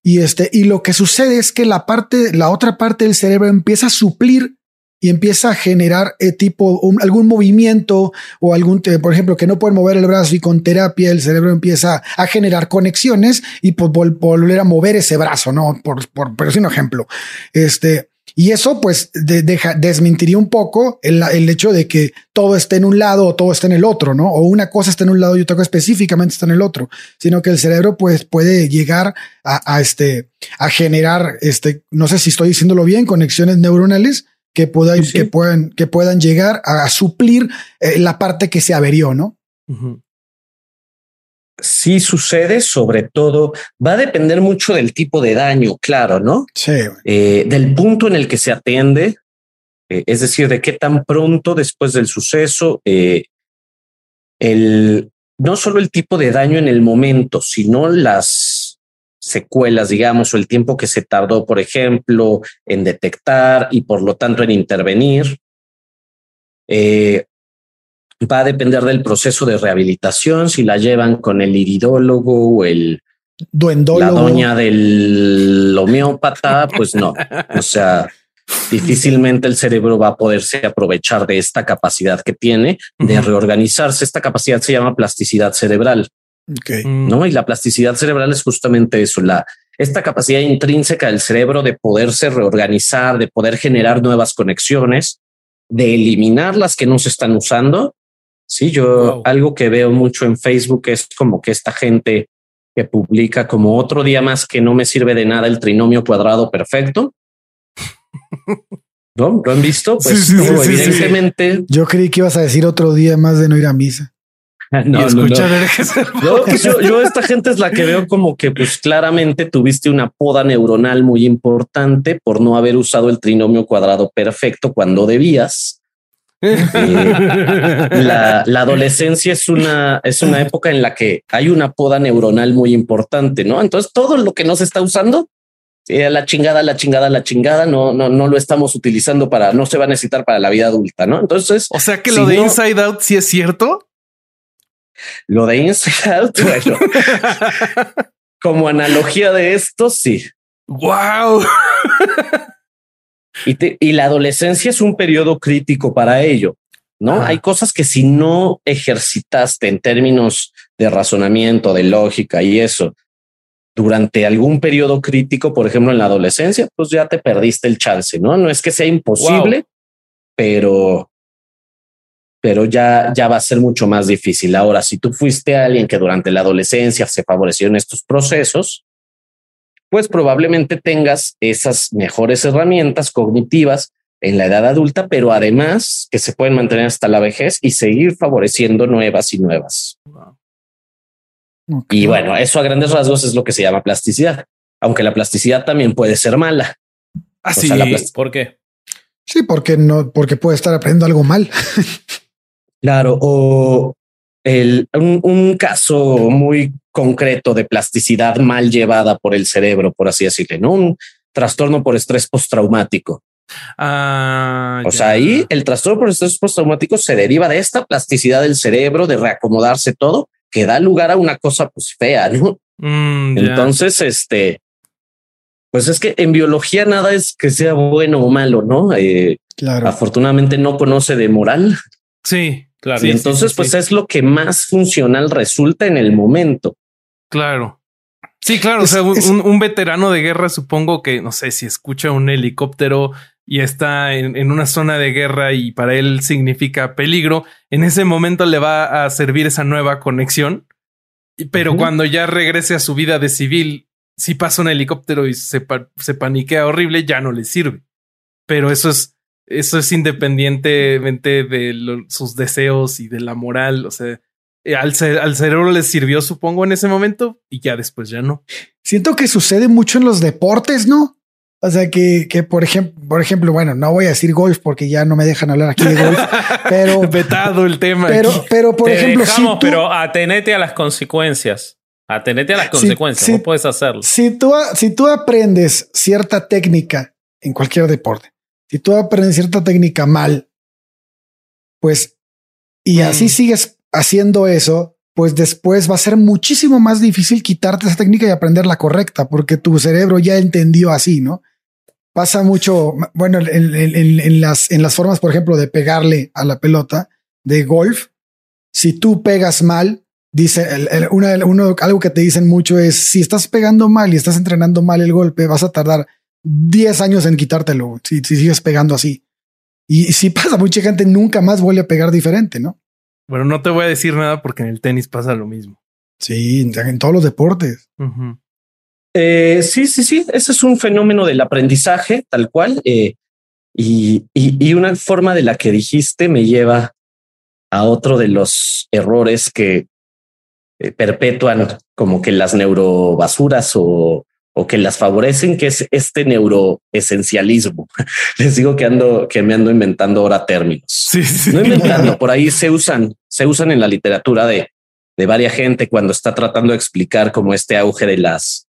Y este, y lo que sucede es que la parte, la otra parte del cerebro empieza a suplir y empieza a generar eh, tipo un- algún movimiento o algún, te- por ejemplo, que no pueden mover el brazo y con terapia el cerebro empieza a generar conexiones y pues vol- volver a mover ese brazo, no por, por, por decir un ejemplo. Este, y eso pues de- deja, desmentiría un poco el, el hecho de que todo esté en un lado o todo esté en el otro, no? O una cosa está en un lado y otra cosa específicamente está en el otro, sino que el cerebro pues puede llegar a, a este, a generar, este, no sé si estoy diciéndolo bien, conexiones neuronales que puedan, Sí, sí. que puedan, que puedan llegar a, suplir eh, la parte que se averió, ¿no? Sí sucede, sobre todo, va a depender mucho del tipo de daño, claro, ¿no? Sí. eh, del punto en el que se atiende, eh, es decir, de qué tan pronto después del suceso, eh, el, no solo el tipo de daño en el momento, sino las secuelas, digamos, o el tiempo que se tardó, por ejemplo, en detectar y por lo tanto en intervenir. Eh, va a depender del proceso de rehabilitación, si la llevan con el iridólogo o el, la Duendólogo. doña del homeópata, pues no. O sea, difícilmente el cerebro va a poderse aprovechar de esta capacidad que tiene de reorganizarse. Esta capacidad se llama plasticidad cerebral. Mm. ¿no? Y la plasticidad cerebral es justamente eso, la esta capacidad intrínseca del cerebro de poderse reorganizar, de poder generar nuevas conexiones, de eliminar las que no se están usando Sí, yo algo que veo mucho en Facebook es como que esta gente que publica como otro día más que no me sirve de nada el trinomio cuadrado perfecto. ¿No? ¿Lo han visto? Pues evidentemente. Yo creí que ibas a decir otro día más de no ir a misa. No, escuchar pues yo, yo, esta gente es la que veo como que pues claramente tuviste una poda neuronal muy importante por no haber usado el trinomio cuadrado perfecto cuando debías. La, adolescencia es una, es una época en la que hay una poda neuronal muy importante, ¿no? Entonces todo lo que no se está usando, eh, la chingada, la chingada, la chingada, no, no, no lo estamos utilizando para, no se va a necesitar para la vida adulta, ¿no? Entonces, o sea que lo de Inside Out sí es cierto. Lo de Inside Out, bueno, como analogía de esto, sí. Wow. Y, la adolescencia es un periodo crítico para ello. No hay cosas que si no ejercitaste en términos de razonamiento, de lógica y eso durante algún periodo crítico, por ejemplo, en la adolescencia, pues ya te perdiste el chance, no? No es que sea imposible, pero pero ya, ya va a ser mucho más difícil. Ahora, si tú fuiste alguien que durante la adolescencia se favoreció en estos procesos, pues probablemente tengas esas mejores herramientas cognitivas en la edad adulta, pero además que se pueden mantener hasta la vejez y seguir favoreciendo nuevas y nuevas. Y bueno, eso a grandes rasgos es lo que se llama plasticidad, aunque la plasticidad también puede ser mala. Así, ¿por qué? Sí, porque no, porque puede estar aprendiendo algo mal. Claro, o el, un, caso muy concreto de plasticidad mal llevada por el cerebro, por así decirlo, ¿no? Un trastorno por estrés postraumático. Ah, o sea, ahí el trastorno por estrés postraumático se deriva de esta plasticidad del cerebro, de reacomodarse todo, que da lugar a una cosa pues fea, ¿no? Mm, Entonces, este, pues es que en biología nada es que sea bueno o malo, ¿no? Eh, claro. Afortunadamente no conoce de moral. Sí. Claro. Y entonces, pues es lo que más funcional resulta en el momento. Claro. Sí, claro. o sea, un, veterano de guerra, supongo que no sé si escucha un helicóptero y está en, una zona de guerra y para él significa peligro. En ese momento le va a servir esa nueva conexión. Pero cuando ya regrese a su vida de civil, si pasa un helicóptero y se, se paniquea horrible, ya no le sirve. Pero eso es eso es independientemente de sus deseos y de la moral. O sea, eh, al, al cerebro le sirvió, supongo, en ese momento y ya después ya no. Siento que sucede mucho en los deportes, ¿no? O sea, que, que por ejemplo, por ejemplo, bueno, no voy a decir golf porque ya no me dejan hablar aquí de golf, pero vetado el tema. Pero, pero por ejemplo, pero atenete a las consecuencias. Atenete a las consecuencias. no puedes hacerlo. Si tú, si tú aprendes cierta técnica en cualquier deporte si tú aprendes cierta técnica mal, pues, y así mm. sigues haciendo eso, pues después va a ser muchísimo más difícil quitarte esa técnica y aprender la correcta, porque tu cerebro ya entendió así, ¿no? Pasa mucho, bueno, en, las, en las formas, por ejemplo, de pegarle a la pelota de golf, si tú pegas mal, dice una, uno, algo que te dicen mucho es si estás pegando mal y estás entrenando mal el golpe, vas a tardar 10 años en quitártelo si, si sigues pegando así. Y si pasa, mucha gente nunca más vuelve a pegar diferente, ¿no? Bueno, no te voy a decir nada porque en el tenis pasa lo mismo. Sí, en todos los deportes. Eh, sí, sí, sí. Ese es un fenómeno del aprendizaje, tal cual. Eh, y, y, una forma de la que dijiste me lleva a otro de los errores que eh, perpetúan como que las neurobasuras o o que las favorecen, que es este neuroesencialismo. Les digo que ando, que me ando inventando ahora términos. Sí, No inventando, por ahí se usan, se usan en la literatura de, de varias gente cuando está tratando de explicar como este auge de las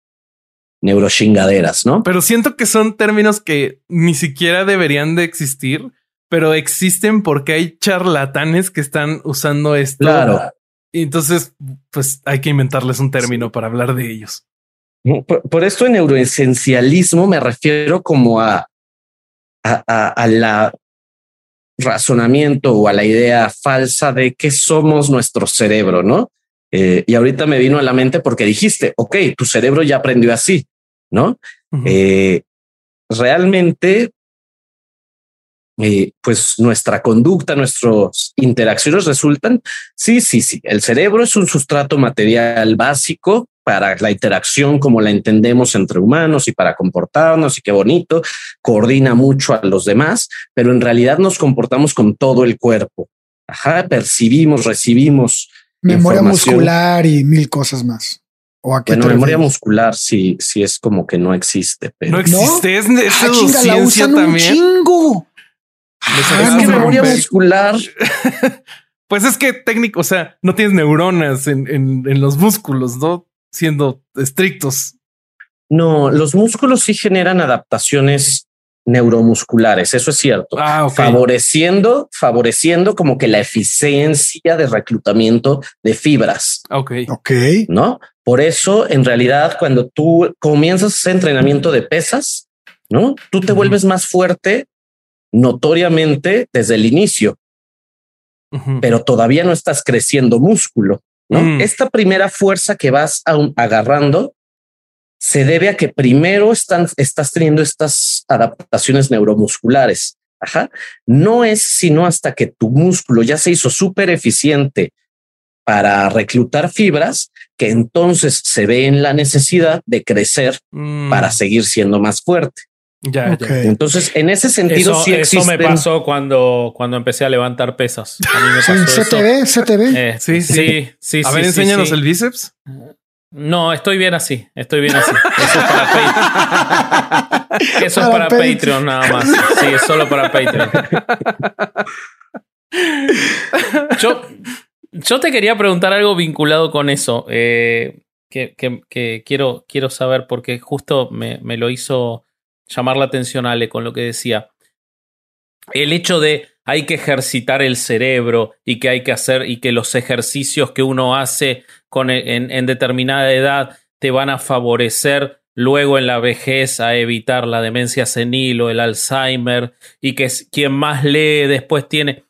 neurochingaderas, ¿no? Pero siento que son términos que ni siquiera deberían de existir, pero existen porque hay charlatanes que están usando esto. Claro. Y entonces, pues hay que inventarles un término para hablar de ellos. Por, esto en neuroesencialismo me refiero como a, a, la razonamiento o a la idea falsa de que somos nuestro cerebro, ¿no? Eh, y ahorita me vino a la mente porque dijiste, ok, tu cerebro ya aprendió así, ¿no? Eh, realmente eh, pues nuestra conducta, nuestras interacciones resultan. Sí, sí, sí. El cerebro es un sustrato material básico para la interacción como la entendemos entre humanos y para comportarnos y qué bonito, coordina mucho a los demás, pero en realidad nos comportamos con todo el cuerpo. Ajá, percibimos, recibimos memoria muscular y mil cosas más. ¿O a qué bueno, memoria muscular sí, sí es como que no existe. Pero... No existe, es, es ah, chinga, la usan también. Un chingo. Ah, es que memoria muscular. pues es que técnico, o sea, no tienes neuronas en, en, en, los músculos, ¿no? Siendo estrictos. No, los músculos sí generan adaptaciones neuromusculares, eso es cierto. Ah, okay. Favoreciendo, favoreciendo como que la eficiencia de reclutamiento de fibras. Ok. Ok. ¿No? Por eso, en realidad, cuando tú comienzas ese entrenamiento de pesas, ¿no? Tú te uh -huh. vuelves más fuerte notoriamente desde el inicio, uh -huh. pero todavía no estás creciendo músculo. ¿no? Mm. Esta primera fuerza que vas agarrando se debe a que primero están, estás teniendo estas adaptaciones neuromusculares. Ajá. No es sino hasta que tu músculo ya se hizo súper eficiente para reclutar fibras que entonces se ve en la necesidad de crecer mm. para seguir siendo más fuerte. Ya, okay. ya. Entonces, en ese sentido, eso, sí existen... eso me pasó cuando, cuando empecé a levantar pesas. A mí me pasó CTV, eso. CTV. Eh, sí, sí, sí, sí. A ver, sí, enséñanos sí. el bíceps. No, estoy bien así. Estoy bien así. Eso es para Patreon. Eso es para, Patreon nada más. Sí, es solo para Patreon. Yo, yo te quería preguntar algo vinculado con eso. Eh, que, que, que, quiero, quiero saber porque justo me, me lo hizo llamar la atención Ale con lo que decía. El hecho de hay que ejercitar el cerebro y que hay que hacer y que los ejercicios que uno hace con, en, en determinada edad te van a favorecer luego en la vejez a evitar la demencia senil o el Alzheimer y que quien más lee después tiene...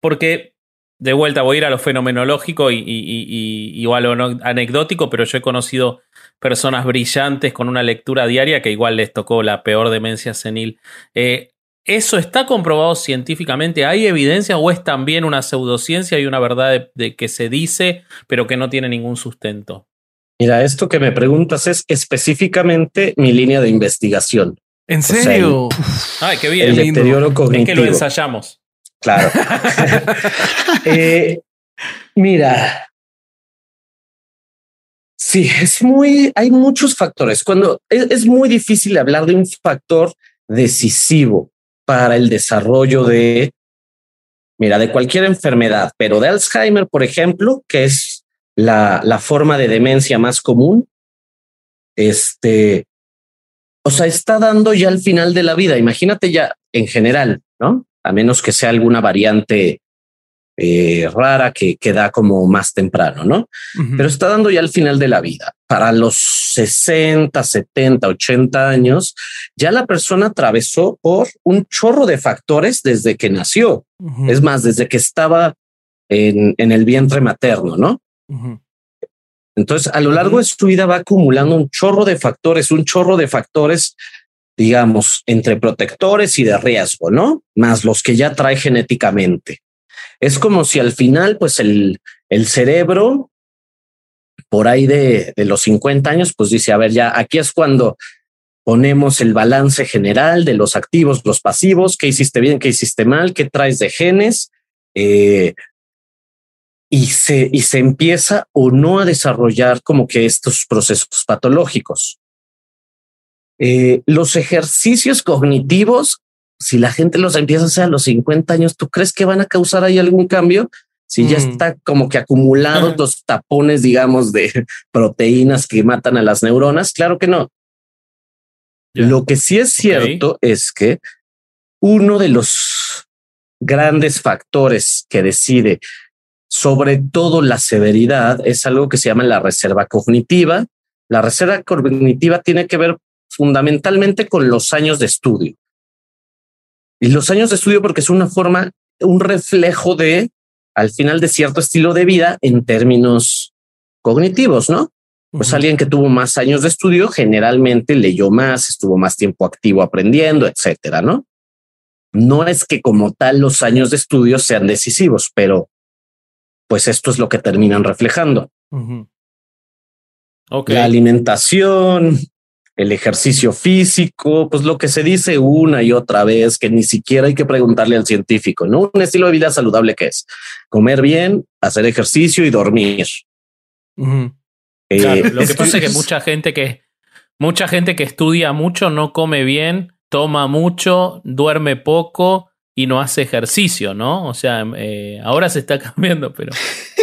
Porque de vuelta voy a ir a lo fenomenológico y, y, y, y, a lo anecdótico, pero yo he conocido personas brillantes con una lectura diaria que igual les tocó la peor demencia senil. Eh, ¿Eso está comprobado científicamente? ¿Hay evidencia o es también una pseudociencia y una verdad de, de, que se dice, pero que no tiene ningún sustento? Mira, esto que me preguntas es específicamente mi línea de investigación. ¿En serio? O sea, el, Ay, qué bien. El deterioro cognitivo. Es que lo ensayamos. Claro. eh, mira. Sí, es muy, hay muchos factores. Cuando es, es muy difícil hablar de un factor decisivo para el desarrollo de, mira, de cualquier enfermedad, pero de Alzheimer, por ejemplo, que es la, la forma de demencia más común, este, o sea, está dando ya al final de la vida. Imagínate ya en general, ¿no? A menos que sea alguna variante eh, rara que, que, da como más temprano, ¿no? Uh -huh. Pero está dando ya al final de la vida. Para los 60, 70, 80 años, ya la persona atravesó por un chorro de factores desde que nació. Uh -huh. Es más, desde que estaba en, en el vientre materno, ¿no? Uh -huh. Entonces, a lo largo de su vida va acumulando un chorro de factores, un chorro de factores, digamos, entre protectores y de riesgo, ¿no? Más los que ya trae genéticamente. Es como si al final, pues el, el cerebro, por ahí de, los 50 años, pues dice, a ver, ya aquí es cuando ponemos el balance general de los activos, los pasivos, qué hiciste bien, qué hiciste mal, qué traes de genes, eh, y, se, y se empieza o no a desarrollar como que estos procesos patológicos. Eh, los ejercicios cognitivos si la gente los empieza a hacer a los 50 años, ¿tú crees que van a causar ahí algún cambio? Si mm. ya está como que acumulados los tapones, digamos, de proteínas que matan a las neuronas, claro que no. Yeah. Lo que sí es cierto okay. es que uno de los grandes factores que decide sobre todo la severidad es algo que se llama la reserva cognitiva. La reserva cognitiva tiene que ver fundamentalmente con los años de estudio. Y los años de estudio porque es una forma, un reflejo de, al final, de cierto estilo de vida en términos cognitivos, ¿no? Pues uh -huh. alguien que tuvo más años de estudio generalmente leyó más, estuvo más tiempo activo aprendiendo, etcétera, ¿no? No es que como tal los años de estudio sean decisivos, pero pues esto es lo que terminan reflejando. La alimentación, el ejercicio físico, pues lo que se dice una y otra vez, que ni siquiera hay que preguntarle al científico, ¿no? Un estilo de vida saludable que es comer bien, hacer ejercicio y dormir. Eh, lo que pasa es que mucha gente que mucha gente que estudia mucho no come bien, toma mucho, duerme poco y no hace ejercicio, ¿no? O sea, eh, ahora se está cambiando, pero,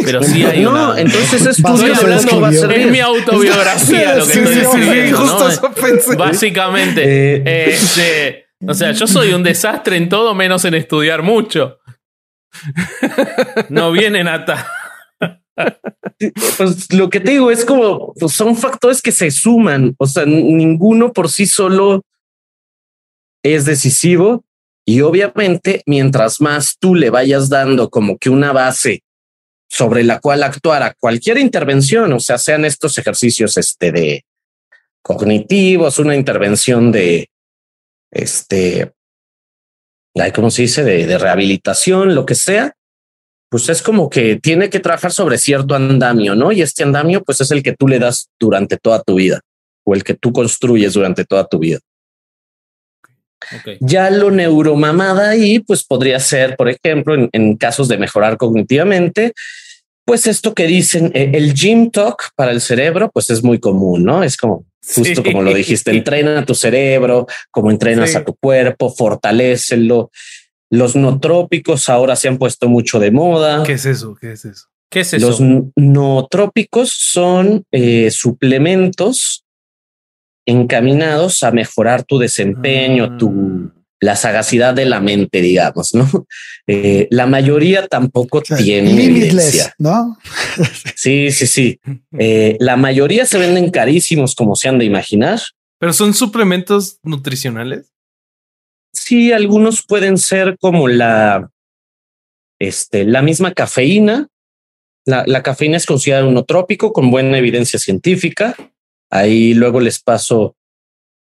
pero sí hay no, entonces es es mi autobiografía lo que estoy escribiendo, ¿no? Básicamente, eh. este, o sea, yo soy un desastre en todo menos en estudiar mucho. No vienen hasta pues lo que te digo es como pues son factores que se suman, o sea, ninguno por sí solo es decisivo y obviamente mientras más tú le vayas dando como que una base sobre la cual actuar a cualquier intervención, o sea, sean estos ejercicios este de cognitivos, una intervención de este, ¿cómo se dice? De, de rehabilitación, lo que sea, pues es como que tiene que trabajar sobre cierto andamio, ¿no? Y este andamio, pues es el que tú le das durante toda tu vida o el que tú construyes durante toda tu vida. Ya lo neuromamada ahí, pues podría ser, por ejemplo, en, casos de mejorar cognitivamente, pues esto que dicen eh, el gym talk para el cerebro, pues es muy común, ¿no? Es como justo como lo dijiste, entrena a tu cerebro, como entrenas a tu cuerpo, fortalecelo. Los nootrópicos ahora se han puesto mucho de moda. ¿Qué es eso? ¿Qué es eso? ¿Qué es eso? Los nootrópicos son eh, suplementos encaminados a mejorar tu desempeño, tu ah. la sagacidad de la mente, digamos, ¿no? Eh, la mayoría tampoco tiene evidencia, ¿no? sí, sí, sí. Eh, la mayoría se venden carísimos, como se han de imaginar. Pero son suplementos nutricionales. Sí, algunos pueden ser como la, este, la misma cafeína. La, la cafeína es considerada un trópico con buena evidencia científica. Ahí luego les paso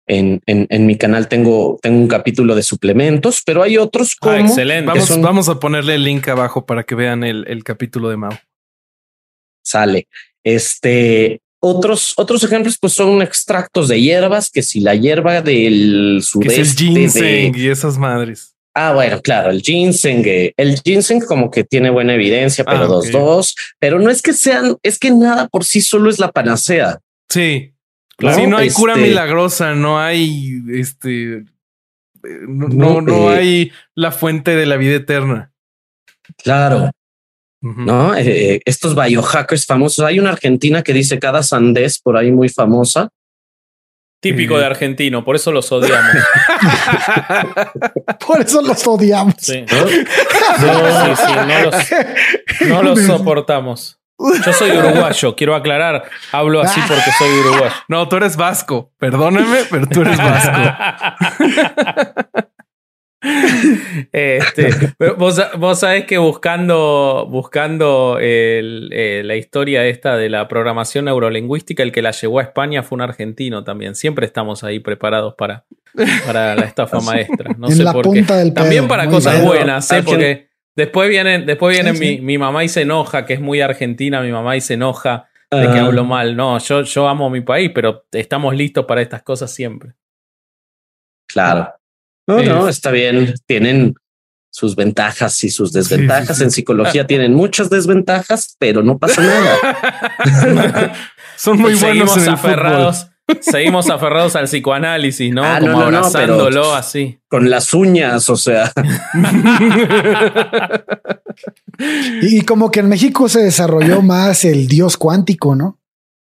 en, en, mi canal tengo, tengo un capítulo de suplementos, pero hay otros ah, como. excelente. Vamos, vamos, a ponerle el link abajo para que vean el, el capítulo de Mao. Sale. Este, otros, otros ejemplos, pues son extractos de hierbas, que si la hierba del sudeste. es el ginseng y esas madres. Ah, bueno, claro, el ginseng, eh, el ginseng como que tiene buena evidencia, pero ah, dos, dos, pero no es que sean, es que nada por sí solo es la panacea. Sí, claro. Si no hay cura este milagrosa, no hay, este, eh, no, no, eh, hay la fuente de la vida eterna. Claro, ¿no? Eh, estos biohackers famosos. Hay una argentina que dice cada sandés por ahí muy famosa. Típico de argentino, por eso los odiamos. por eso los odiamos. ¿No? los, soportamos. Yo soy uruguayo, quiero aclarar, hablo así porque soy uruguayo. No, tú eres vasco, perdóneme, pero tú eres vasco. Este, vos, vos sabés que buscando, buscando eh, la historia esta de la programación neurolingüística, el que la llevó a España fue un argentino también. Siempre estamos ahí preparados para, para la estafa maestra. No sé por qué. También para cosas buenas, ¿eh? porque después vienen, después vienen mi, mi, mamá y se enoja, que es muy argentina, mi mamá y se enoja de que ah. hablo mal. No, yo, yo amo mi país, pero estamos listos para estas cosas siempre. Claro. No, no, está bien. Tienen sus ventajas y sus desventajas. En psicología tienen muchas desventajas, pero no pasa nada. Son muy buenos aferrados. Seguimos aferrados al psicoanálisis, ¿no? Ah, como abrazándolo así. Con las uñas, o sea. y como que en México se desarrolló más el dios cuántico, ¿no?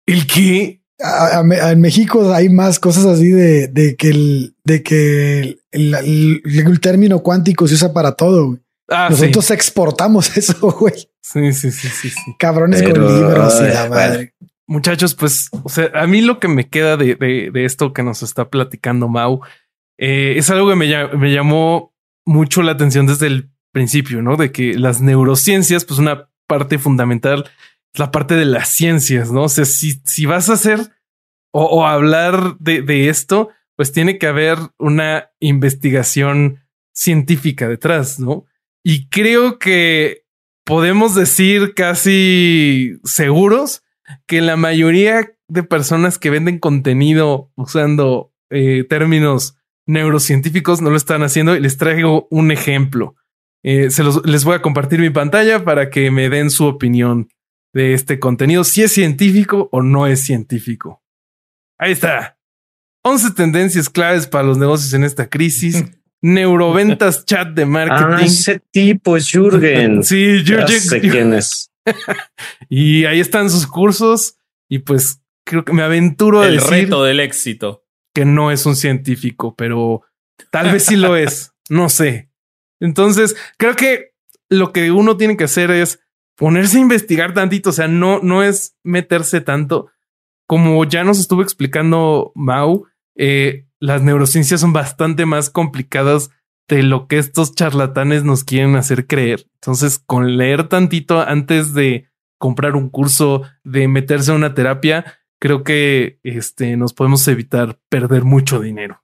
¿El qué? en México hay más cosas así de, de que el, de que el, término cuántico se usa para todo. Ah, Nosotros exportamos eso, güey. Sí, sí, sí, sí, sí. Cabrones con libros y la madre. Muchachos, pues, o sea, a mí lo que me queda de, de, esto que nos está platicando Mau eh, es algo que me, llamó mucho la atención desde el principio, ¿no? De que las neurociencias, pues una parte fundamental la parte de las ciencias, ¿no? O sea, si, si vas a hacer o, hablar de, de, esto, pues tiene que haber una investigación científica detrás, ¿no? Y creo que podemos decir casi seguros que la mayoría de personas que venden contenido usando eh, términos neurocientíficos no lo están haciendo y les traigo un ejemplo. Eh, se los, les voy a compartir mi pantalla para que me den su opinión de este contenido, si es científico o no es científico. Ahí está. 11 tendencias claves para los negocios en esta crisis. Neuroventas chat de marketing. Ah, ese tipo es Jürgen. sí, Jürgen. sé quién es. y ahí están sus cursos. Y pues creo que me aventuro a El decir reto del éxito. que no es un científico, pero tal vez sí lo es. No sé. Entonces, creo que lo que uno tiene que hacer es ponerse a investigar tantito. O sea, no, no es meterse tanto. Como ya nos estuvo explicando Mau, eh, las neurociencias son bastante más complicadas de lo que estos charlatanes nos quieren hacer creer. Entonces, con leer tantito antes de comprar un curso, de meterse a una terapia, creo que este, nos podemos evitar perder mucho dinero.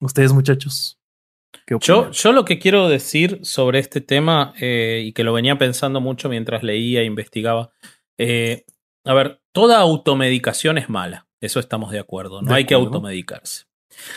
Ustedes, muchachos. ¿qué Yo, yo lo que quiero decir sobre este tema, eh, y que lo venía pensando mucho mientras leía e investigaba, eh, a ver, toda automedicación es mala, eso estamos de acuerdo, no De hay que automedicarse.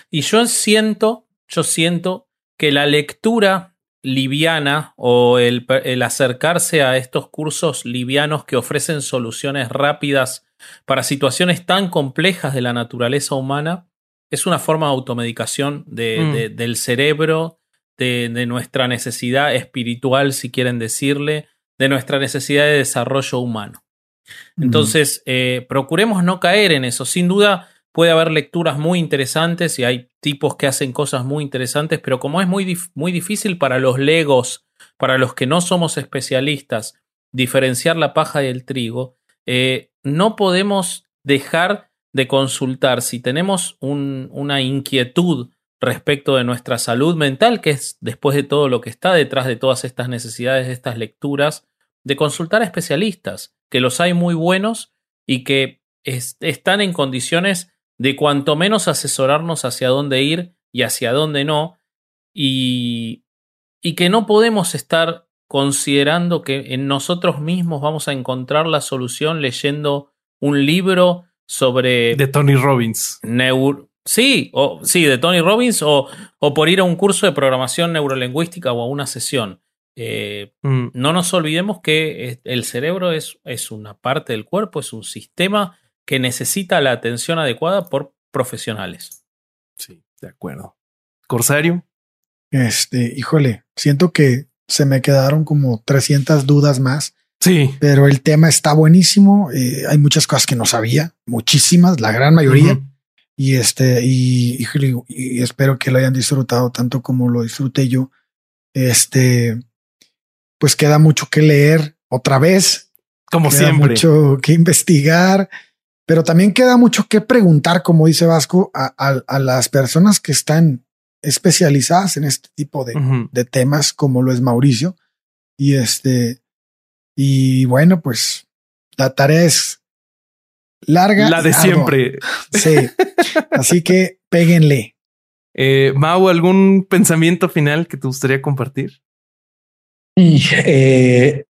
Y yo siento, yo siento que la lectura liviana o el, el acercarse a estos cursos livianos que ofrecen soluciones rápidas para situaciones tan complejas de la naturaleza humana es una forma de automedicación de- Mm. de- del cerebro, de, de nuestra necesidad espiritual, si quieren decirle, de nuestra necesidad de desarrollo humano. Entonces, eh, procuremos no caer en eso. Sin duda, puede haber lecturas muy interesantes y hay tipos que hacen cosas muy interesantes, pero como es muy, muy difícil para los legos, para los que no somos especialistas, diferenciar la paja del trigo, eh, no podemos dejar de consultar si tenemos un- una inquietud respecto de nuestra salud mental, que es después de todo lo que está detrás de todas estas necesidades, de estas lecturas, de consultar a especialistas, que los hay muy buenos y que es- están en condiciones de cuanto menos asesorarnos hacia dónde ir y hacia dónde no, y, y que no podemos estar considerando que en nosotros mismos vamos a encontrar la solución leyendo un libro sobre De Tony Robbins. Neur sí, o, sí, de Tony Robbins o, o por ir a un curso de programación neurolingüística o a una sesión. Eh, Mm, no nos olvidemos que eh, el cerebro es, es una parte del cuerpo, es un sistema que necesita la atención adecuada por profesionales. sí, de acuerdo. Corsario. Este, híjole, siento que se me quedaron como 300 dudas más, Sí. pero el tema está buenísimo. eh, hay muchas cosas que no sabía, muchísimas, la gran mayoría. Y este, y, híjole, y espero que lo hayan disfrutado tanto como lo disfruté yo. Este, pues queda mucho que leer otra vez, Como queda siempre. mucho que investigar, pero también queda mucho que preguntar, como dice Vasco, a, a- a las personas que están especializadas en este tipo de, de temas, como lo es Mauricio. Y este, y bueno, pues la tarea es larga. La de siempre. Sí. Así que péguenle. Eh, Mau, ¿algún pensamiento final que te gustaría compartir? Y eh,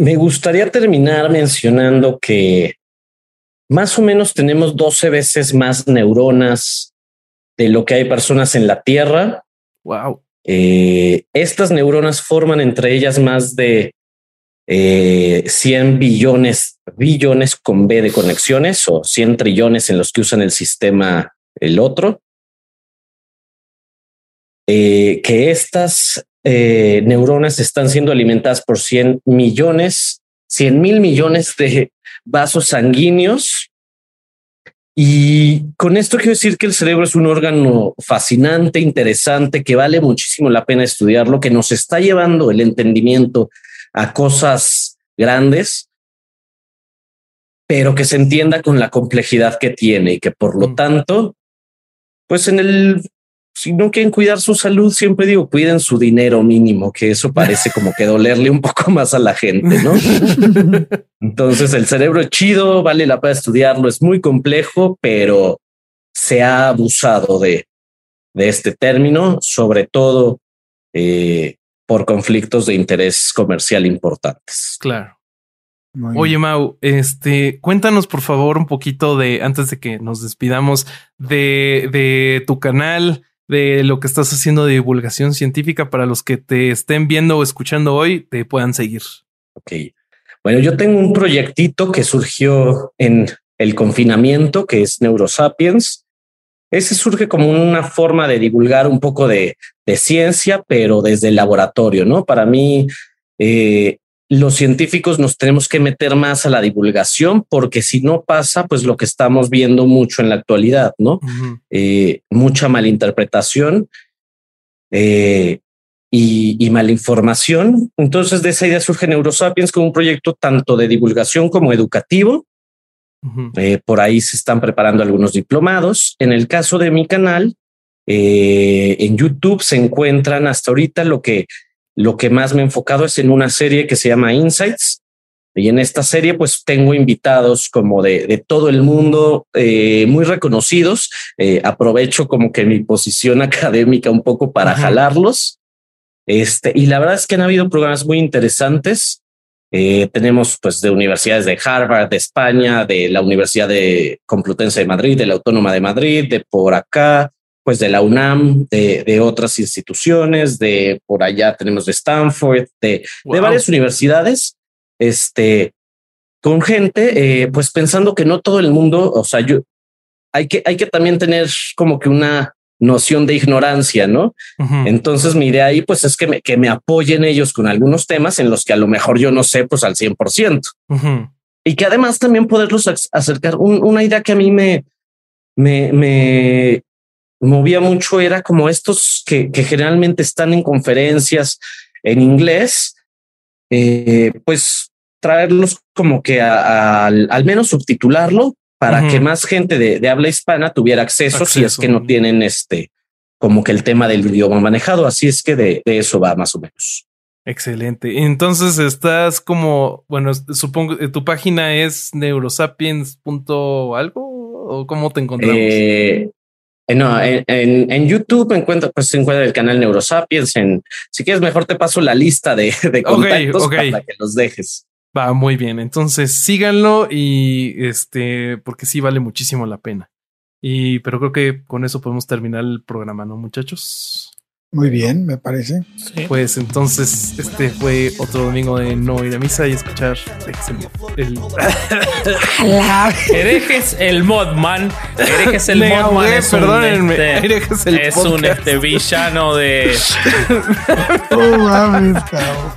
me gustaría terminar mencionando que más o menos tenemos 12 veces más neuronas de lo que hay personas en la Tierra. Wow. Eh, estas neuronas forman entre ellas más de eh, 100 billones, billones con B de conexiones o 100 trillones en los que usan el sistema el otro. Eh, que estas eh, neuronas están siendo alimentadas por 100 millones, 100 mil millones de vasos sanguíneos. Y con esto quiero decir que el cerebro es un órgano fascinante, interesante, que vale muchísimo la pena estudiarlo, que nos está llevando el entendimiento a cosas grandes, pero que se entienda con la complejidad que tiene y que por lo Mm. tanto, pues en el, si no quieren cuidar su salud, siempre digo, cuiden su dinero mínimo, que eso parece como que dolerle un poco más a la gente, ¿no? Entonces el cerebro es chido, vale la pena estudiarlo, es muy complejo, pero se ha abusado de, de este término, sobre todo eh, por conflictos de interés comercial importantes. Claro. Oye, Mau, este, cuéntanos por favor un poquito de, antes de que nos despidamos, de, de tu canal, de lo que estás haciendo de divulgación científica para los que te estén viendo o escuchando hoy, te puedan seguir. Ok. Bueno, yo tengo un proyectito que surgió en el confinamiento, que es Neurosapiens. Ese surge como una forma de divulgar un poco de, de ciencia, pero desde el laboratorio, ¿no? Para mí, eh, los científicos nos tenemos que meter más a la divulgación porque si no pasa, pues lo que estamos viendo mucho en la actualidad, ¿no? Eh, mucha malinterpretación eh, y, y malinformación. Entonces de esa idea surge Neurosapiens como un proyecto tanto de divulgación como educativo. Eh, por ahí se están preparando algunos diplomados. En el caso de mi canal, en YouTube se encuentran hasta ahorita lo que lo que más me he enfocado es en una serie que se llama Insights. Y en esta serie, pues tengo invitados como de, de todo el mundo, eh, muy reconocidos. Eh, aprovecho como que mi posición académica un poco para jalarlos. Este, y la verdad es que han habido programas muy interesantes. Eh, tenemos pues de universidades de Harvard, de España, de la Universidad de Complutense de Madrid, de la Autónoma de Madrid, de por acá, pues de la UNAM, de, de, otras instituciones, de por allá tenemos de Stanford, de, de varias universidades, este, con gente, eh, pues pensando que no todo el mundo, o sea, yo, hay que, hay que también tener como que una noción de ignorancia, ¿no? Uh -huh. Entonces mi idea ahí pues es que me, que me apoyen ellos con algunos temas en los que a lo mejor yo no sé pues al 100%. Uh -huh. Y que además también poderlos acercar. Un, una idea que a mí me, me, me movía mucho era como estos que, que generalmente están en conferencias en inglés, eh, pues traerlos como que a, a, al, al menos subtitularlo para uh -huh. que más gente de, de, habla hispana tuviera acceso, acceso, si es que no tienen este como que el tema del idioma manejado. Así es que de, de eso va más o menos. Excelente. Entonces estás como, bueno, supongo que tu página es neurosapiens. algo o cómo te encontramos? Eh, no, en, en, en, YouTube encuentra, pues se encuentra el canal Neurosapiens. En, si quieres, mejor te paso la lista de, de contactos okay, okay. para que los dejes. Va muy bien. Entonces síganlo y este, porque sí vale muchísimo la pena. Y pero creo que con eso podemos terminar el programa, ¿no, muchachos? Muy bien, me parece. Sí. Pues entonces este fue otro domingo de no ir a misa y escuchar el, herejes el modman. Herejes el modman es perdónenme. un, este, Herejes el es un podcast. este villano de Oh, mames, cabrón.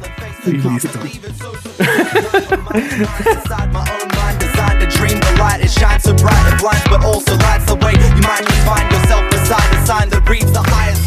Y listo.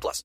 plus.